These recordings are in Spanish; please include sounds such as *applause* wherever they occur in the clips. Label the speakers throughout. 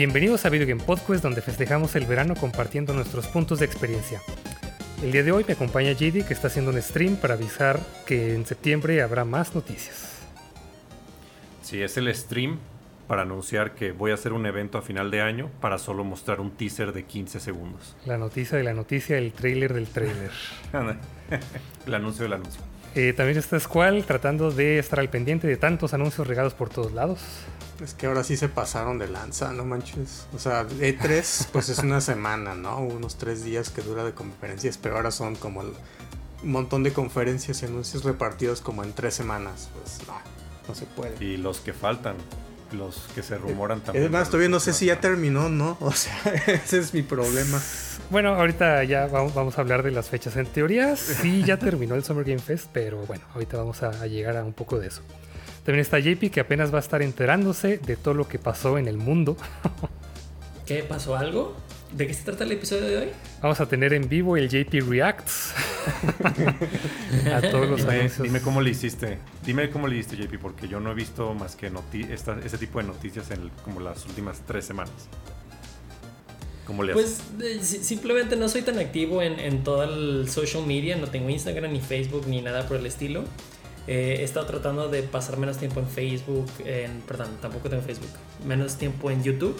Speaker 1: Bienvenidos a Video Game Podcast donde festejamos el verano compartiendo nuestros puntos de experiencia. El día de hoy me acompaña JD que está haciendo un stream para avisar que en septiembre habrá más noticias.
Speaker 2: Sí, es el stream para anunciar que voy a hacer un evento a final de año para solo mostrar un teaser de 15 segundos.
Speaker 1: La noticia de la noticia, el trailer del trailer. *laughs*
Speaker 2: el anuncio del anuncio.
Speaker 1: Eh, también está Squall tratando de estar al pendiente de tantos anuncios regados por todos lados.
Speaker 3: Es que ahora sí se pasaron de lanza, no manches. O sea, E3 pues es una semana, ¿no? Unos tres días que dura de conferencias, pero ahora son como un montón de conferencias y anuncios repartidos como en tres semanas. Pues no, no se puede.
Speaker 2: Y los que faltan, los que se rumoran también.
Speaker 3: Es más, todavía no sé si ya terminó, ¿no? O sea, *laughs* ese es mi problema.
Speaker 1: Bueno, ahorita ya vamos, a hablar de las fechas. En teoría sí ya terminó el Summer Game Fest, pero bueno, ahorita vamos a llegar a un poco de eso. También está JP que apenas va a estar enterándose de todo lo que pasó en el mundo. *laughs*
Speaker 4: ¿Qué pasó algo? ¿De qué se trata el episodio de hoy?
Speaker 1: Vamos a tener en vivo el JP Reacts *laughs*
Speaker 2: a todos los dime, Dime cómo le hiciste. Dime cómo le hiciste, JP, porque yo no he visto más que ese tipo de noticias en como las últimas tres semanas.
Speaker 4: ¿Cómo le pues eh, simplemente no soy tan activo en, en todo el social media, no tengo Instagram ni Facebook ni nada por el estilo. Eh, he estado tratando de pasar menos tiempo en Facebook, en, perdón, tampoco tengo Facebook, menos tiempo en YouTube.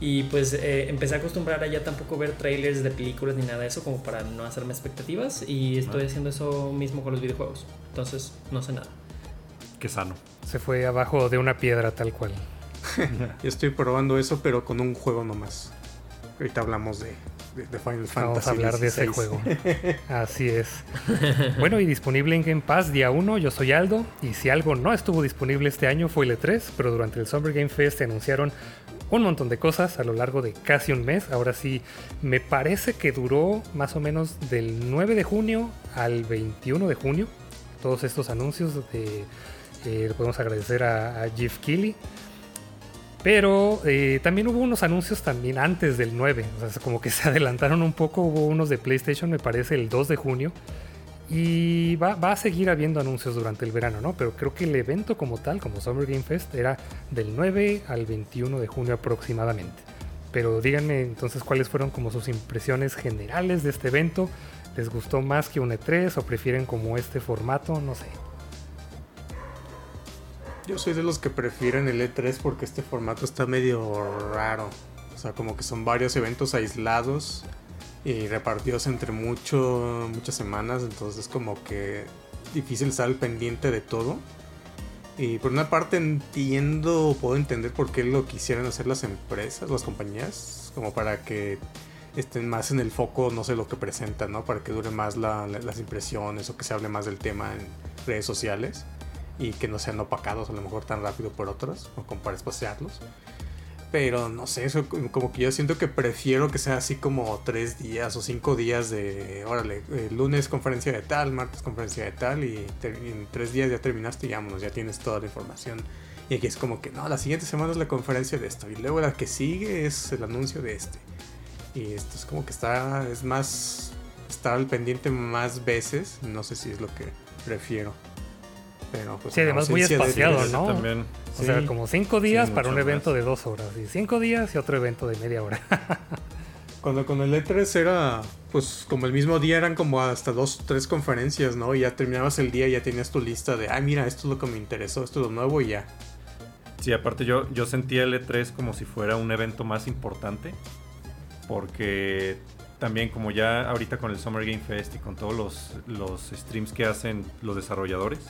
Speaker 4: Y pues eh, empecé a acostumbrar a ya tampoco ver trailers de películas ni nada de eso, como para no hacerme expectativas. Y estoy haciendo eso mismo con los videojuegos. Entonces, no sé nada.
Speaker 2: Qué sano.
Speaker 1: Se fue abajo de una piedra tal cual. *laughs*
Speaker 3: Estoy probando eso, pero con un juego nomás. Ahorita hablamos de, Final Fantasy.
Speaker 1: Vamos a hablar de ese juego. *laughs* Así es. Bueno, y disponible en Game Pass día 1, yo soy Aldo. Y si algo no estuvo disponible este año fue el E3, pero durante el Summer Game Fest se anunciaron un montón de cosas a lo largo de casi un mes. Ahora sí, me parece que duró más o menos del 9 de junio al 21 de junio. Todos estos anuncios de, eh, podemos agradecer a, a Jeff Keighley pero eh, también hubo unos anuncios también antes del 9, o sea, como que *laughs* se adelantaron un poco, hubo unos de PlayStation, me parece, el 2 de junio. Y va, a seguir habiendo anuncios durante el verano, ¿no? Pero creo que el evento como tal, como Summer Game Fest, era del 9 al 21 de junio aproximadamente. Pero díganme entonces cuáles fueron como sus impresiones generales de este evento. ¿Les gustó más que un E3 o prefieren como este formato? No sé.
Speaker 3: Yo soy de los que prefieren el E3 porque este formato está medio raro. O sea, como que son varios eventos aislados y repartidos entre mucho, muchas semanas. Entonces es como que difícil estar pendiente de todo. Y por una parte entiendo, puedo entender por qué lo quisieran hacer las empresas, las compañías, como para que estén más en el foco, no sé, lo que presentan, ¿no? Para que dure más las impresiones o que se hable más del tema en redes sociales y que no sean opacados a lo mejor tan rápido por otros o como para espaciarlos. Pero no sé, eso como que yo siento que prefiero que sea así como tres días o cinco días de, órale, lunes conferencia de tal, martes conferencia de tal y en tres días ya terminaste y vámonos, ya tienes toda la información. Y aquí es como que no, la siguiente semana es la conferencia de esto y luego la que sigue es el anuncio de este. Y esto es como que está, es más, estar al pendiente más veces, no sé si es lo que prefiero. Pero pues,
Speaker 1: sí, además muy espaciado, ¿no? También. O sea, como cinco días para un evento de dos horas. Y cinco días y otro evento de media hora. *laughs*
Speaker 3: Cuando con el E3 era, pues como el mismo día eran como hasta dos, tres conferencias, ¿no? Y ya terminabas el día y ya tenías tu lista de, ay, mira, esto es lo que me interesó, esto es lo nuevo y ya.
Speaker 2: Sí, aparte yo, yo sentía el E3 como si fuera un evento más importante. Porque también como ya ahorita con el Summer Game Fest y con todos los, los streams que hacen los desarrolladores,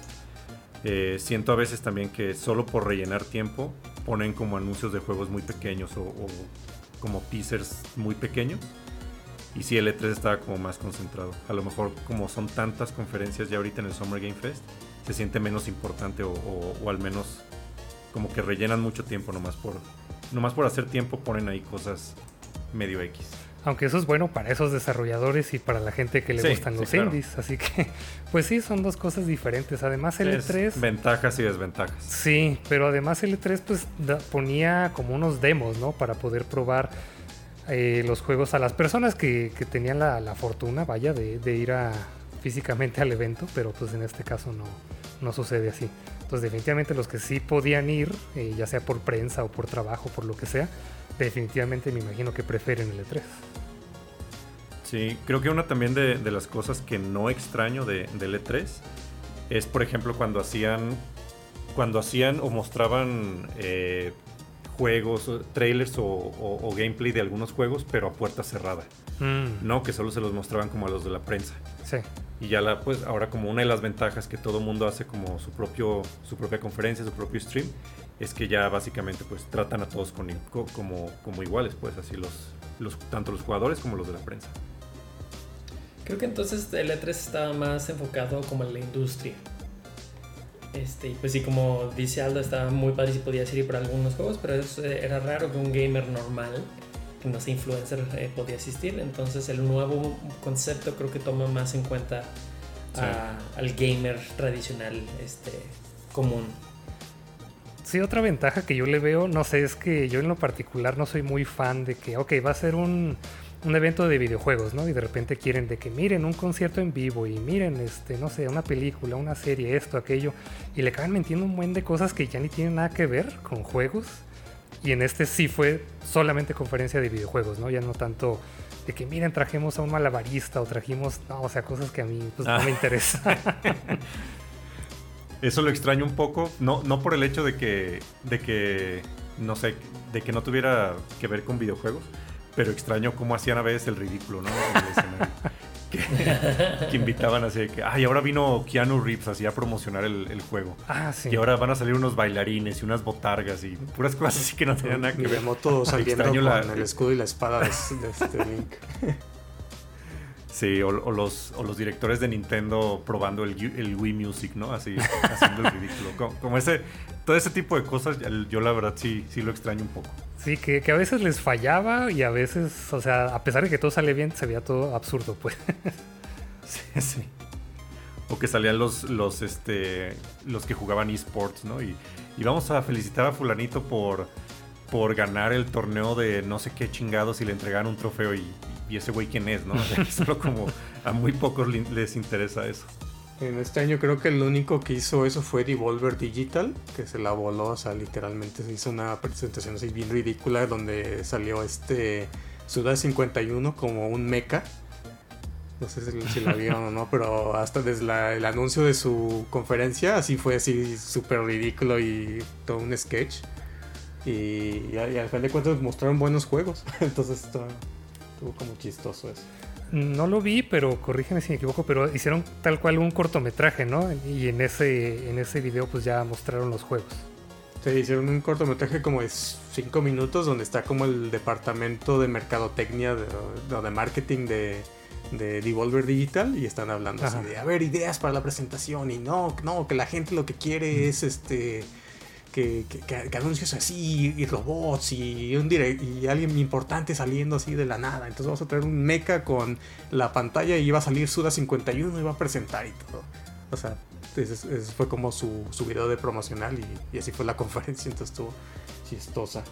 Speaker 2: eh, siento a veces también que solo por rellenar tiempo ponen como anuncios de juegos muy pequeños o, como teasers muy pequeños. Y si el E3 estaba como más concentrado. A lo mejor como son tantas conferencias ya ahorita en el Summer Game Fest, se siente menos importante o, o al menos como que rellenan mucho tiempo nomás por, nomás por hacer tiempo ponen ahí cosas medio X.
Speaker 1: Aunque eso es bueno para esos desarrolladores y para la gente que le gustan los indies. Así que, *laughs* pues sí, son dos cosas diferentes. Además, el E3.
Speaker 2: Ventajas y desventajas.
Speaker 1: Sí, pero además el E3 pues ponía como unos demos, ¿no? Para poder probar eh, los juegos a las personas que, tenían la, fortuna, vaya, de, ir a, físicamente al evento. Pero pues en este caso no, no sucede así. Entonces definitivamente los que sí podían ir, eh, ya sea por prensa o por trabajo, por lo que sea, definitivamente me imagino que prefieren el E3.
Speaker 2: Sí, creo que una también de, las cosas que no extraño de, del E3 es, por ejemplo, cuando hacían, cuando hacían o mostraban eh, juegos, trailers o, gameplay de algunos juegos, pero a puerta cerrada. Mm. No, que solo se los mostraban como a los de la prensa.
Speaker 1: Sí.
Speaker 2: Y ya la, pues ahora como una de las ventajas que todo mundo hace como su propio, su propia conferencia, su propio stream, es que ya básicamente pues tratan a todos con, como, como iguales, pues así los, los, tanto los jugadores como los de la prensa.
Speaker 4: Creo que entonces el E3 estaba más enfocado como en la industria. Este, pues sí, como dice Aldo, estaba muy padre si podía ir por algunos juegos, pero eh, era raro que un gamer normal que no sea influencer eh, podía asistir. Entonces el nuevo concepto creo que toma más en cuenta al gamer tradicional este, común.
Speaker 1: Sí, otra ventaja que yo le veo, no sé, es que yo en lo particular no soy muy fan de que, ok, va a ser un, un evento de videojuegos, ¿no? Y de repente quieren de que miren un concierto en vivo y miren, este, no sé, una película, una serie, esto, aquello, y le acaban mintiendo un buen de cosas que ya ni tienen nada que ver con juegos y en este sí fue solamente conferencia de videojuegos, ¿no? Ya no tanto de que miren, trajimos a un malabarista o trajimos, no, o sea, cosas que a mí pues, no me ah. interesan. *laughs*
Speaker 2: Eso lo extraño un poco, no, no por el hecho de que, de que, no sé, de que no tuviera que ver con videojuegos, pero extraño cómo hacían a veces el ridículo, ¿no? *laughs* que, invitaban así de que, ay, ahora vino Keanu Reeves así a promocionar el, juego.
Speaker 1: Ah, sí.
Speaker 2: Y ahora van a salir unos bailarines y unas botargas y puras cosas así que no tenían nada que ver.
Speaker 3: moto saliendo con el escudo y la espada de, este *laughs* Link.
Speaker 2: Sí, o, los, o los directores de Nintendo probando el, el Wii Music, ¿no? Así, *laughs* haciendo el ridículo. Como, ese, todo ese tipo de cosas, yo la verdad sí, sí lo extraño un poco.
Speaker 1: Sí, que, a veces les fallaba y a veces, o sea, a pesar de que todo sale bien, se veía todo absurdo, pues. *laughs*
Speaker 2: Sí, sí. O que salían los, los, este, los que jugaban esports, ¿no? Y, y vamos a felicitar a fulanito por, por ganar el torneo de no sé qué chingados y le entregan un trofeo y, y ese güey quién es, ¿no? *laughs* *laughs* solo como a muy pocos les interesa eso.
Speaker 3: En este año creo que el único que hizo eso fue Devolver Digital, que se la voló, o sea, literalmente se hizo una presentación así bien ridícula donde salió este Suda 51 como un mecha. No sé si, la vieron o no, pero hasta desde el anuncio de su conferencia, así fue así súper ridículo y todo un sketch. Y, al final de cuentas mostraron buenos juegos. *laughs* Entonces estuvo como chistoso eso.
Speaker 1: No lo vi, pero corrígeme si me equivoco, pero hicieron tal cual un cortometraje, ¿no? Y en ese, en ese video pues ya mostraron los juegos.
Speaker 3: Sí, hicieron un cortometraje como de 5 minutos donde está como el departamento de mercadotecnia de, de marketing de, de Devolver Digital y están hablando así de, a ver, ideas para la presentación y no, no, que la gente lo que quiere es este que, que, anuncios así y robots y, y alguien importante saliendo así de la nada. Entonces vamos a traer un mecha con la pantalla y iba a salir Suda 51 y va a presentar y todo. O sea, ese, fue como su, su, video de promocional y, así fue la *laughs* conferencia. Entonces estuvo chistosa.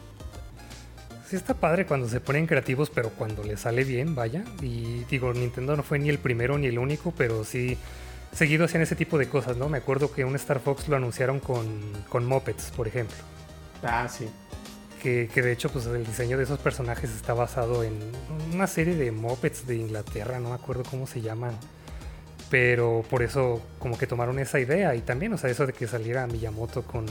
Speaker 1: Sí está padre cuando se ponen creativos, pero cuando le sale bien, vaya. Y digo, Nintendo no fue ni el primero ni el único, pero sí seguido hacían ese tipo de cosas, ¿no? Me acuerdo que un Star Fox lo anunciaron con, con Muppets, por ejemplo.
Speaker 3: Ah, sí.
Speaker 1: Que, que, de hecho, pues el diseño de esos personajes está basado en una serie de Muppets de Inglaterra, no me acuerdo cómo se llaman. Pero por eso como que tomaron esa idea y también, o sea, eso de que saliera Miyamoto con,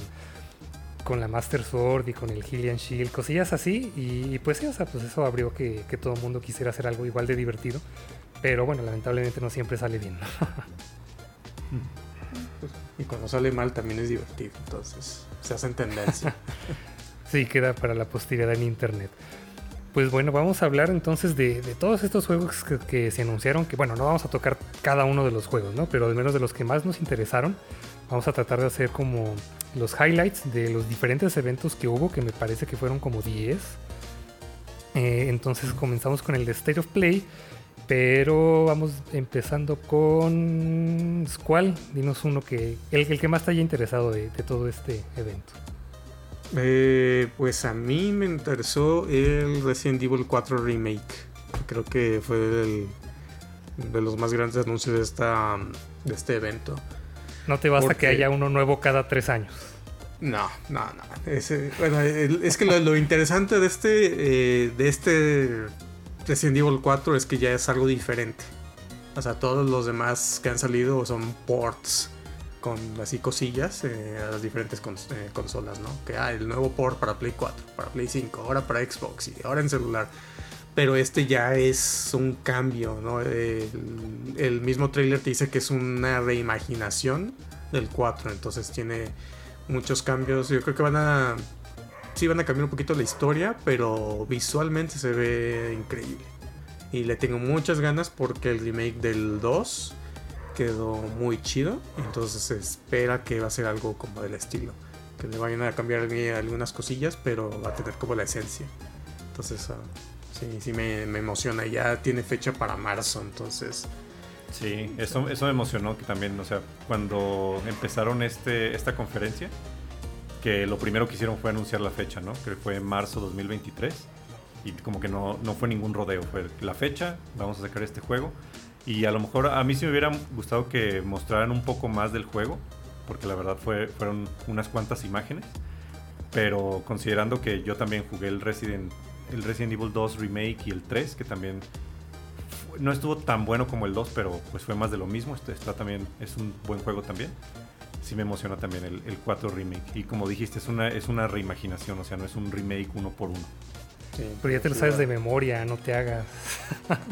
Speaker 1: con la Master Sword y con el Hillian Shield, cosillas así. Y, pues sí, o sea, pues eso abrió que, que todo el mundo quisiera hacer algo igual de divertido. Pero bueno, lamentablemente no siempre sale bien. *laughs*
Speaker 3: y cuando sale mal también es divertido, entonces se hace en tendencia. *laughs*
Speaker 1: sí, queda para la posteridad en internet. Pues bueno, vamos a hablar entonces de, todos estos juegos que, se anunciaron, que bueno, no vamos a tocar cada uno de los juegos, ¿no? Pero al menos de los que más nos interesaron, vamos a tratar de hacer como los highlights de los diferentes eventos que hubo, que me parece que fueron como 10. Eh, entonces comenzamos con el de State of Play, pero vamos empezando con Squall. Dinos uno que. El, el que más te haya interesado de, todo este evento.
Speaker 3: Eh, pues a mí me interesó el Resident Evil 4 Remake. Creo que fue el, de los más grandes anuncios de, esta, de este evento.
Speaker 1: No te basta que haya uno nuevo cada tres años.
Speaker 3: No, no, no. bueno, es que lo, interesante de este, eh, de este Resident Evil 4 es que ya es algo diferente. O sea, todos los demás que han salido son ports con así cosillas eh, a las diferentes eh, consolas, ¿no? Que ah, el nuevo port para Play 4, para Play 5, ahora para Xbox y ahora en celular. Pero este ya es un cambio, ¿no? El, mismo trailer te dice que es una reimaginación del 4, entonces tiene muchos cambios. Yo creo que van a. Sí, van a cambiar un poquito la historia, pero visualmente se ve increíble. Y le tengo muchas ganas porque el remake del 2 quedó muy chido. Entonces se espera que va a ser algo como del estilo. Que le vayan a cambiar algunas cosillas, pero va a tener como la esencia. Entonces, uh, sí, sí me, me, emociona. Ya tiene fecha para marzo, entonces.
Speaker 2: Sí, eso, eso me emocionó que también, o sea, cuando empezaron este, esta conferencia, que lo primero que hicieron fue anunciar la fecha, ¿no? Que fue en marzo 2023. Y como que no, no fue ningún rodeo, fue la fecha, vamos a sacar este juego. Y a lo mejor a mí sí me hubiera gustado que mostraran un poco más del juego, porque la verdad fue, fueron unas cuantas imágenes. Pero considerando que yo también jugué el Resident, el Resident Evil 2 Remake y el 3, que también no estuvo tan bueno como el 2, pero pues fue más de lo mismo. Este está también, es un buen juego también. Sí me emociona también el, el 4 Remake. Y como dijiste, es una, es una reimaginación, o sea, no es un remake uno por uno.
Speaker 1: pero ya te lo sabes de memoria, no te hagas. *laughs*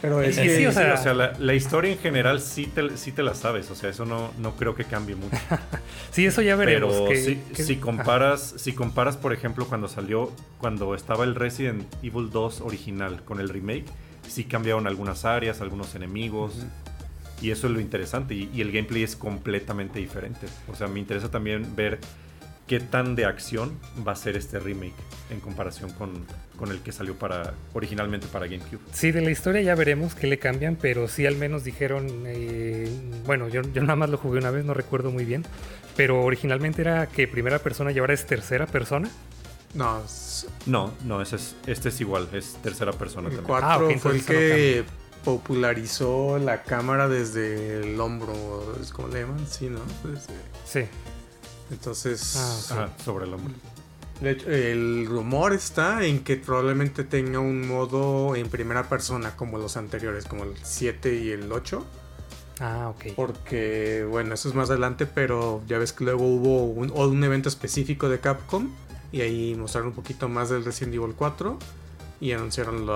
Speaker 2: Pero es que, sí, o sea, la, historia en general sí te, sí te la sabes, o sea, eso no, no creo que cambie mucho. *laughs*
Speaker 1: sí, eso ya veremos.
Speaker 2: Pero si, comparas, si comparas, por ejemplo, cuando salió, cuando estaba el Resident Evil 2 original con el remake, sí cambiaron algunas áreas, algunos enemigos. Y eso es lo interesante. y, el gameplay es completamente diferente. O sea, me interesa también ver qué tan de acción va a ser este remake en comparación con, el que salió para originalmente para GameCube.
Speaker 1: Sí, de la historia ya veremos qué le cambian, pero sí al menos dijeron, eh, bueno, yo, yo nada más lo jugué una vez, no recuerdo muy bien, pero originalmente era que primera persona y ahora es tercera persona.
Speaker 3: No,
Speaker 2: no, no, es, este es igual, es tercera persona
Speaker 3: el también. ah, fue el que popularizó la cámara desde el hombro, ¿cómo le llaman? Sí, ¿no?
Speaker 1: Sí.
Speaker 3: Entonces,
Speaker 2: ah, sobre el hombre.
Speaker 3: De hecho, el rumor está en que probablemente tenga un modo en primera persona como los anteriores, como el 7 y el 8.
Speaker 1: Ah, ok.
Speaker 3: Porque, bueno, eso es más adelante, pero ya ves que luego hubo un, un evento específico de Capcom y ahí mostraron un poquito más del Resident Evil 4 y anunciaron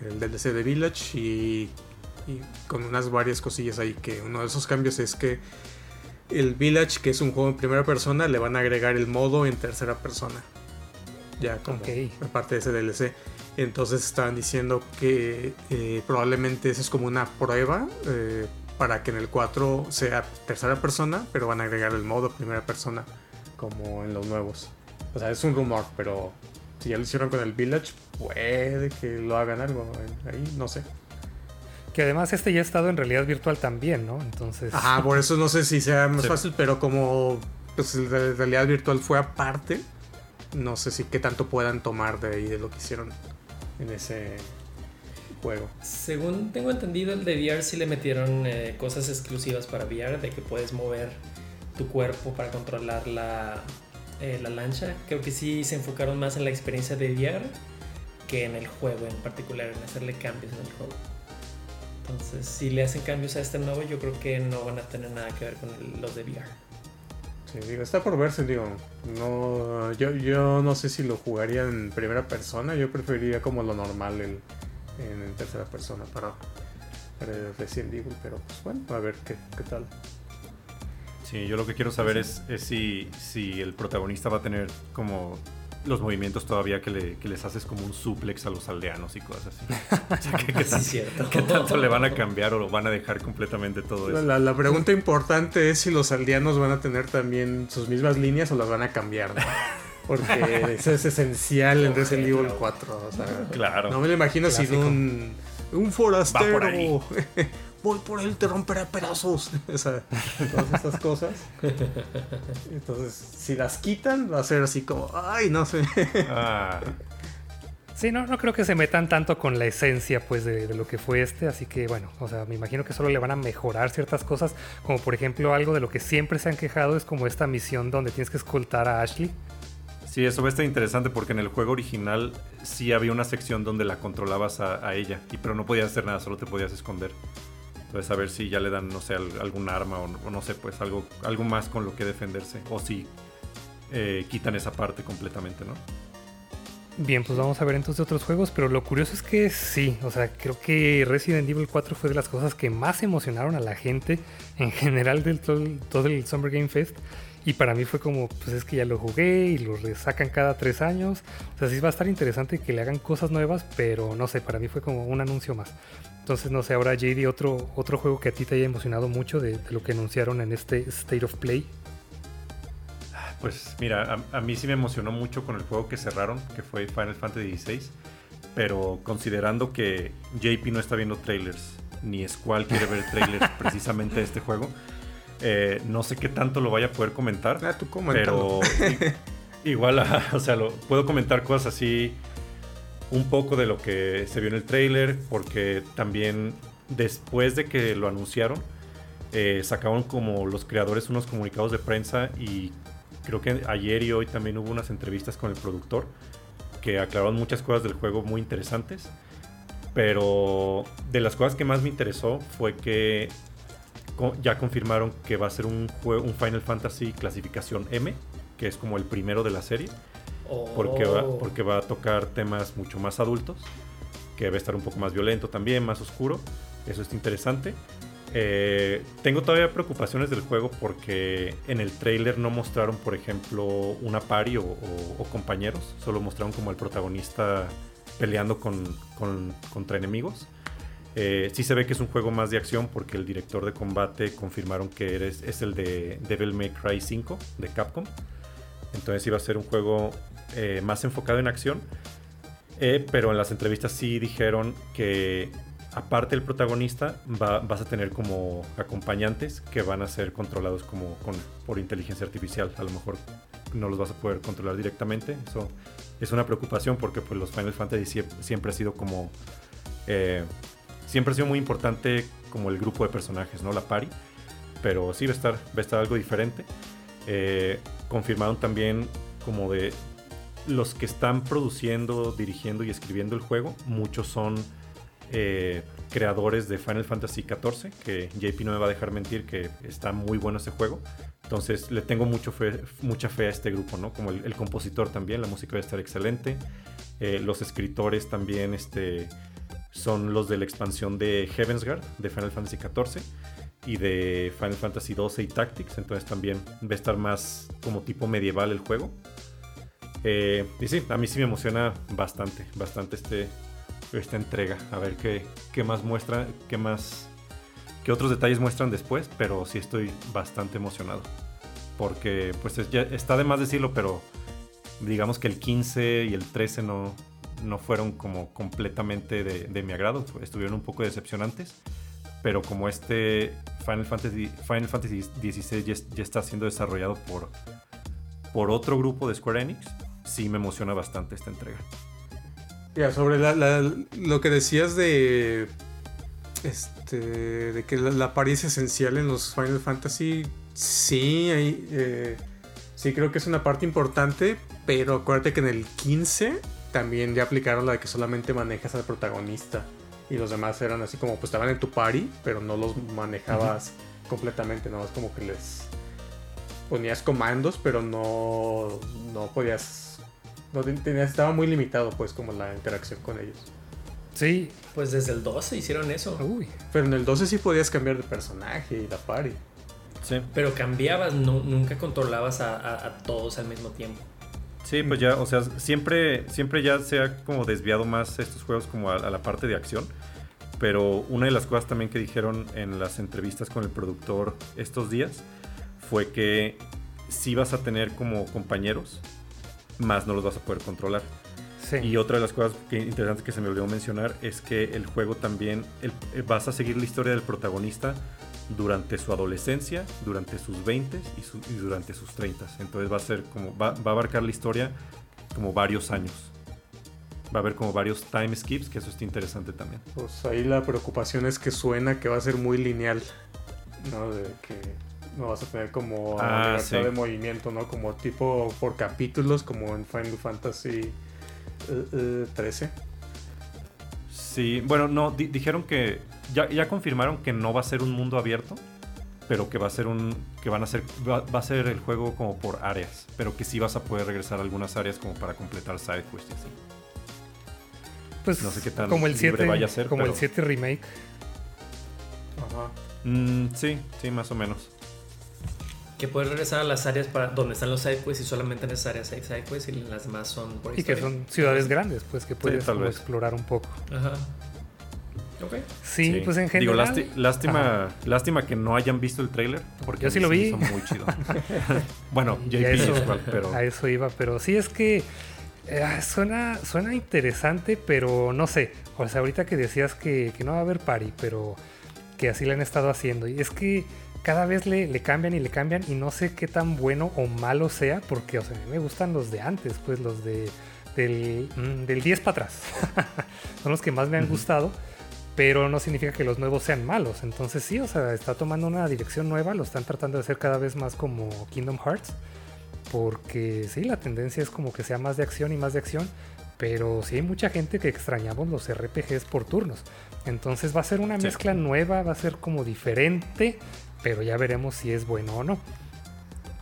Speaker 3: el DLC de Village y, y con unas varias cosillas ahí que uno de esos cambios es que el Village, que es un juego en primera persona, le van a agregar el modo en tercera persona. Ya como aparte de ese DLC. Entonces estaban diciendo que eh, probablemente eso es como una prueba eh, para que en el 4 sea tercera persona, pero van a agregar el modo primera persona como en los nuevos. O sea, es un rumor, pero si ya lo hicieron con el Village, puede que lo hagan algo ahí, no sé.
Speaker 1: Que además este ya ha estado en realidad virtual también, ¿no? Entonces.
Speaker 3: Ajá, por eso no sé si sea más fácil, pero como pues, la realidad virtual fue aparte, no sé si qué tanto puedan tomar de ahí de lo que hicieron en ese juego.
Speaker 4: Según tengo entendido, el de VR sí le metieron eh, cosas exclusivas para VR, de que puedes mover tu cuerpo para controlar la, eh, la lancha. Creo que sí se enfocaron más en la experiencia de VR que en el juego en particular, en hacerle cambios en el juego. Entonces, si le hacen cambios a este nuevo, yo creo que no van a tener nada que ver con los de VR.
Speaker 3: Sí, digo, está por verse, digo. No, yo, yo no sé si lo jugaría en primera persona. Yo preferiría como lo normal en, en tercera persona para, para Resident Evil. Pero pues bueno, a ver qué, qué tal.
Speaker 2: Sí, yo lo que quiero saber es, es si, si el protagonista va a tener como los movimientos todavía que, le, que, les haces como un suplex a los aldeanos y cosas así. ¿qué, *laughs* tanto le van a cambiar o lo van a dejar completamente todo eso?
Speaker 3: La, pregunta importante es si los aldeanos van a tener también sus mismas líneas o las van a cambiar, Porque *laughs* eso es esencial en Resident Evil 4.
Speaker 2: claro.
Speaker 3: No me lo imagino sin un, un forastero. *laughs* voy por él, te romperá pedazos. *laughs* todas estas cosas. *laughs* Entonces, si las quitan, va a ser así como, ay, no sé.
Speaker 1: Ah. Sí, no, no creo que se metan tanto con la esencia pues de, lo que fue este, así que bueno, o sea, me imagino que solo le van a mejorar ciertas cosas, como por ejemplo algo de lo que siempre se han quejado es como esta misión donde tienes que escoltar a Ashley.
Speaker 2: Sí, eso va a estar interesante porque en el juego original sí había una sección donde la controlabas a, ella, y, pero no podías hacer nada, solo te podías esconder. Entonces a ver si ya le dan, no sé, algún arma o, no sé, pues algo, algo más con lo que defenderse. O si eh, quitan esa parte completamente, ¿no?
Speaker 1: Bien, pues vamos a ver entonces otros juegos, pero lo curioso es que sí, o sea, creo que Resident Evil 4 fue de las cosas que más emocionaron a la gente en general del todo, el Summer Game Fest. Y para mí fue como, pues es que ya lo jugué y lo sacan cada tres años. O sea, sí va a estar interesante que le hagan cosas nuevas, pero no sé, para mí fue como un anuncio más. Entonces, no sé, ahora JD, otro, otro juego que a ti te haya emocionado mucho de lo que anunciaron en este State of Play.
Speaker 2: Pues mira, a, mí sí me emocionó mucho con el juego que cerraron, que fue Final Fantasy XVI. Pero considerando que JP no está viendo trailers, ni Squall quiere ver trailers *laughs* precisamente de este juego, eh, no sé qué tanto lo vaya a poder comentar.
Speaker 3: Ah, tú
Speaker 2: pero *laughs* igual, *laughs* o sea, lo, puedo comentar cosas así un poco de lo que se vio en el trailer, porque también después de que lo anunciaron, eh, sacaron como los creadores unos comunicados de prensa y Creo que ayer y hoy también hubo unas entrevistas con el productor que aclararon muchas cosas del juego muy interesantes. Pero de las cosas que más me interesó fue que ya confirmaron que va a ser un, juego, un Final Fantasy clasificación M, que es como el primero de la serie. Porque, va, oh. porque va a tocar temas mucho más adultos, que va a estar un poco más violento también, más oscuro. Eso está interesante. Eh, tengo todavía preocupaciones del juego porque en el trailer no mostraron, por ejemplo, una pari o, compañeros, solo mostraron como el protagonista peleando con, contra enemigos. Eh, sí se ve que es un juego más de acción porque el director de combate confirmaron que eres, es el de Devil May Cry 5 de Capcom. Entonces iba a ser un juego eh, más enfocado en acción. pero en las entrevistas sí dijeron que aparte del protagonista, vas a tener como acompañantes que van a ser controlados como por inteligencia artificial. A lo mejor no los vas a poder controlar directamente. Eso es una preocupación porque pues, los Final Fantasy siempre ha sido como... Eh, siempre ha sido muy importante como el grupo de personajes, ¿no? La pari. Pero sí va a estar, va a estar algo diferente. Eh, confirmaron también como de los que están produciendo, dirigiendo y escribiendo el juego. Muchos son eh, creadores de Final Fantasy XIV, que JP no me va a dejar mentir que está muy bueno ese juego. Entonces le tengo mucho mucha fe a este grupo, ¿no? Como el, compositor también, la música va a estar excelente. Eh, los escritores también este, son los de la expansión de Heavensguard, de Final Fantasy XIV, y de Final Fantasy XII y Tactics. Entonces también va a estar más como tipo medieval el juego. Eh, y sí, a mí sí me emociona bastante, bastante este, esta entrega. A ver qué, qué más muestra, qué más, qué otros detalles muestran después, pero sí estoy bastante emocionado. Porque pues ya está de más decirlo, pero digamos que el 15 y el 13 no, no fueron como completamente de, mi agrado, estuvieron un poco decepcionantes. Pero como este Final Fantasy, Final Fantasy XVI ya, ya está siendo desarrollado por, por otro grupo de Square Enix, sí me emociona bastante esta entrega.
Speaker 3: Ya, sobre lo que decías de. Este. De que la, la es esencial en los Final Fantasy. Sí, eh, sí, creo que es una parte importante. Pero acuérdate que en el 15 también ya aplicaron la de que solamente manejas al protagonista. Y los demás eran así como, pues estaban en tu party, pero no los manejabas completamente. Nada más como que les ponías comandos, pero no, no podías no estaba muy limitado, pues, como la interacción con ellos.
Speaker 4: Sí. Pues desde el 12 hicieron eso.
Speaker 3: Uy. Pero en el 12 sí podías cambiar de personaje y la party.
Speaker 4: Sí. Pero cambiabas, nunca controlabas a, todos al mismo tiempo.
Speaker 2: Sí, pues ya, o sea, siempre, siempre ya se ha como desviado más estos juegos como a, a, la parte de acción. Pero una de las cosas también que dijeron en las entrevistas con el productor estos días fue que sí vas a tener como compañeros más no los vas a poder controlar. Y otra de las cosas que, interesantes que se me olvidó mencionar es que el juego también el, eh, vas a seguir la historia del protagonista durante su adolescencia, durante sus 20 y, y durante sus 30. Entonces va a ser como va, a abarcar la historia como varios años. Va a haber como varios time skips, que eso está interesante también.
Speaker 3: Pues ahí la preocupación es que suena que va a ser muy lineal, ¿no? De que no vas a tener como ah, libertad de movimiento, ¿no? Como tipo por capítulos, como en Final Fantasy 13. Eh, eh,
Speaker 2: sí, bueno, no, dijeron que ya, ya confirmaron que no va a ser un mundo abierto, pero que va a ser un que van a ser va, a ser el juego como por áreas, pero que sí vas a poder regresar a algunas áreas como para completar side quests y así.
Speaker 1: Pues no sé qué tal como el 7 vaya a ser, como el 7 remake.
Speaker 2: Ajá. Mm, sí, sí, más o menos.
Speaker 4: Que puedes regresar a las áreas para donde están los sidequests y solamente en esas áreas hay sidequests y las demás son
Speaker 1: por Y que son ciudades grandes, pues que puedes explorar un poco. Ajá.
Speaker 4: Okay.
Speaker 1: Sí, pues en general.
Speaker 2: Digo, lástima, lástima que no hayan visto el trailer. Porque
Speaker 1: yo sí lo vi.
Speaker 2: muy chido. *laughs* bueno, JP eso, igual, pero.
Speaker 1: A eso iba, pero sí es que. Eh, suena, suena interesante, pero no sé. O sea, ahorita que decías que, que no va a haber party, pero que así le han estado haciendo. Y es que cada vez le, cambian y le cambian y no sé qué tan bueno o malo sea, porque o sea, a mí me gustan los de antes, pues los de del, mm, del 10 para atrás. *laughs* Son los que más me han gustado, pero no significa que los nuevos sean malos. Entonces sí, o sea, está tomando una dirección nueva, lo están tratando de hacer cada vez más como Kingdom Hearts, porque sí, la tendencia es como que sea más de acción y más de acción, pero sí hay mucha gente que extrañamos los RPGs por turnos. Entonces va a ser una mezcla nueva, va a ser como diferente, pero ya veremos si es bueno o no.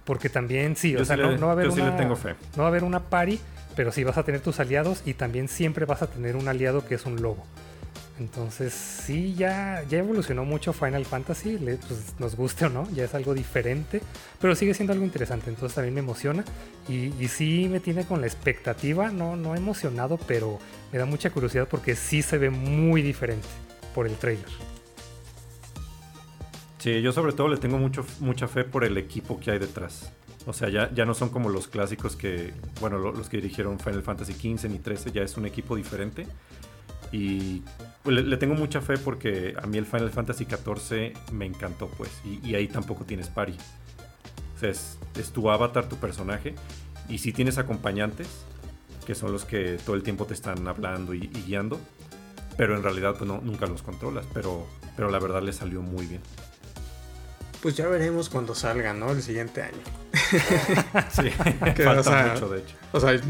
Speaker 1: Porque también sí, o sea, no, va a haber una,
Speaker 2: tengo fe.
Speaker 1: no va a haber una party, pero sí vas a tener tus aliados y también siempre vas a tener un aliado que es un lobo. Entonces sí, ya, ya evolucionó mucho Final Fantasy, pues, nos guste o no, ya es algo diferente, pero sigue siendo algo interesante, entonces también me emociona y, y, sí me tiene con la expectativa, no, no emocionado, pero me da mucha curiosidad porque sí se ve muy diferente por el trailer.
Speaker 2: Sí, yo sobre todo le tengo mucho, mucha fe por el equipo que hay detrás. O sea, ya, ya no son como los clásicos que, bueno, los que dirigieron Final Fantasy XV ni XIII, ya es un equipo diferente. Y le, tengo mucha fe porque a mí el Final Fantasy XIV me encantó, pues. Y, ahí tampoco tienes pari. O sea, es, tu avatar, tu personaje. Y si tienes acompañantes, que son los que todo el tiempo te están hablando y, guiando. Pero en realidad, pues no, nunca los controlas. Pero, pero la verdad le salió muy bien.
Speaker 3: Pues ya veremos cuando salga, ¿no? El siguiente año. *laughs*
Speaker 2: sí, *laughs* falta mucho, de hecho.
Speaker 3: O sea,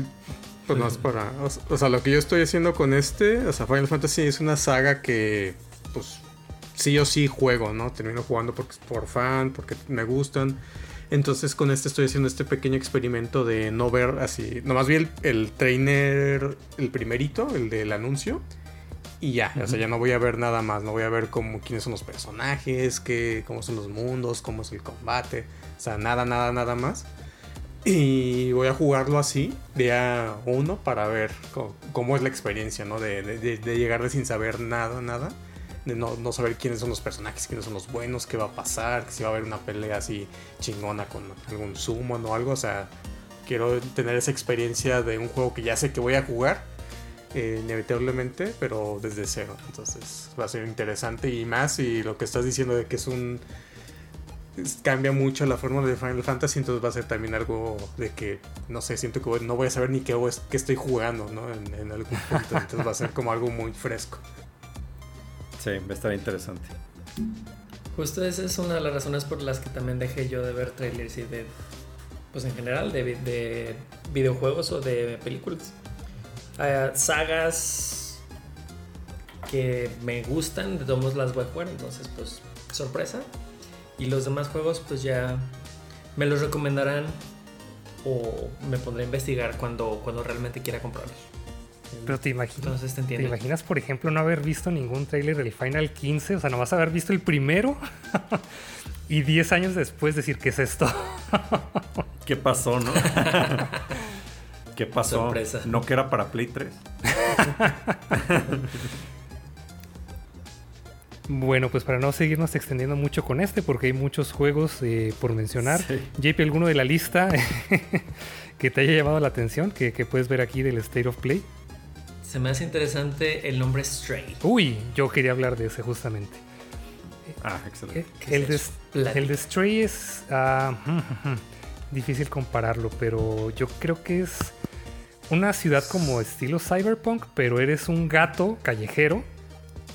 Speaker 3: pues no es para. O, sea, lo que yo estoy haciendo con este, o sea, Final Fantasy es una saga que, pues, sí o sí juego, ¿no? Termino jugando porque, por fan, porque me gustan. Entonces con este estoy haciendo este pequeño experimento de no ver así. Nomás vi el, el trainer, el primerito, el del anuncio y ya, o sea, ya no voy a ver nada más, no voy a ver cómo, quiénes son los personajes, qué, cómo son los mundos, cómo es el combate, o sea, nada, nada, nada más. Y voy a jugarlo así, día uno, para ver cómo, es la experiencia, ¿no? De, de, de, llegar sin saber nada, nada. De no, no, saber quiénes son los personajes, quiénes son los buenos, qué va a pasar, si va a haber una pelea así chingona con algún sumo o algo. O sea, quiero tener esa experiencia de un juego que ya sé que voy a jugar eh, inevitablemente, pero desde cero. Entonces va a ser interesante y más. Y lo que estás diciendo de que es un. cambia mucho la fórmula de Final Fantasy, entonces va a ser también algo de que, no sé, siento que no voy a saber ni qué, qué estoy jugando, ¿no? En, algún punto. Entonces va a ser como algo muy fresco.
Speaker 2: Sí, va a estar interesante.
Speaker 4: Justo esa es una de las razones por las que también dejé yo de ver trailers y de, pues en general, de, de videojuegos o de películas. Eh, sagas que me gustan, de todos las voy a jugar, entonces pues sorpresa. Y los demás juegos pues ya me los recomendarán o me pondré a investigar cuando, cuando realmente quiera comprarlos.
Speaker 1: Pero te imaginas, te, imaginas, por ejemplo, no haber visto ningún trailer del Final 15? O sea, no vas a haber visto el primero *laughs* y 10 años después decir, ¿qué es esto? *laughs*
Speaker 2: ¿Qué pasó, no? *laughs* ¿Qué pasó? ¿No que era para Play 3? *laughs*
Speaker 1: bueno, pues para no seguirnos extendiendo mucho con este, porque hay muchos juegos eh, por mencionar. JP, ¿alguno de la lista *laughs* que te haya llamado la atención, que, puedes ver aquí del State of Play?
Speaker 4: Se me hace interesante el nombre Stray.
Speaker 1: Uy, yo quería hablar de ese justamente.
Speaker 2: Ah, excelente.
Speaker 1: El, de, el de Stray es ah, *laughs* difícil compararlo, pero yo creo que es una ciudad como estilo cyberpunk, pero eres un gato callejero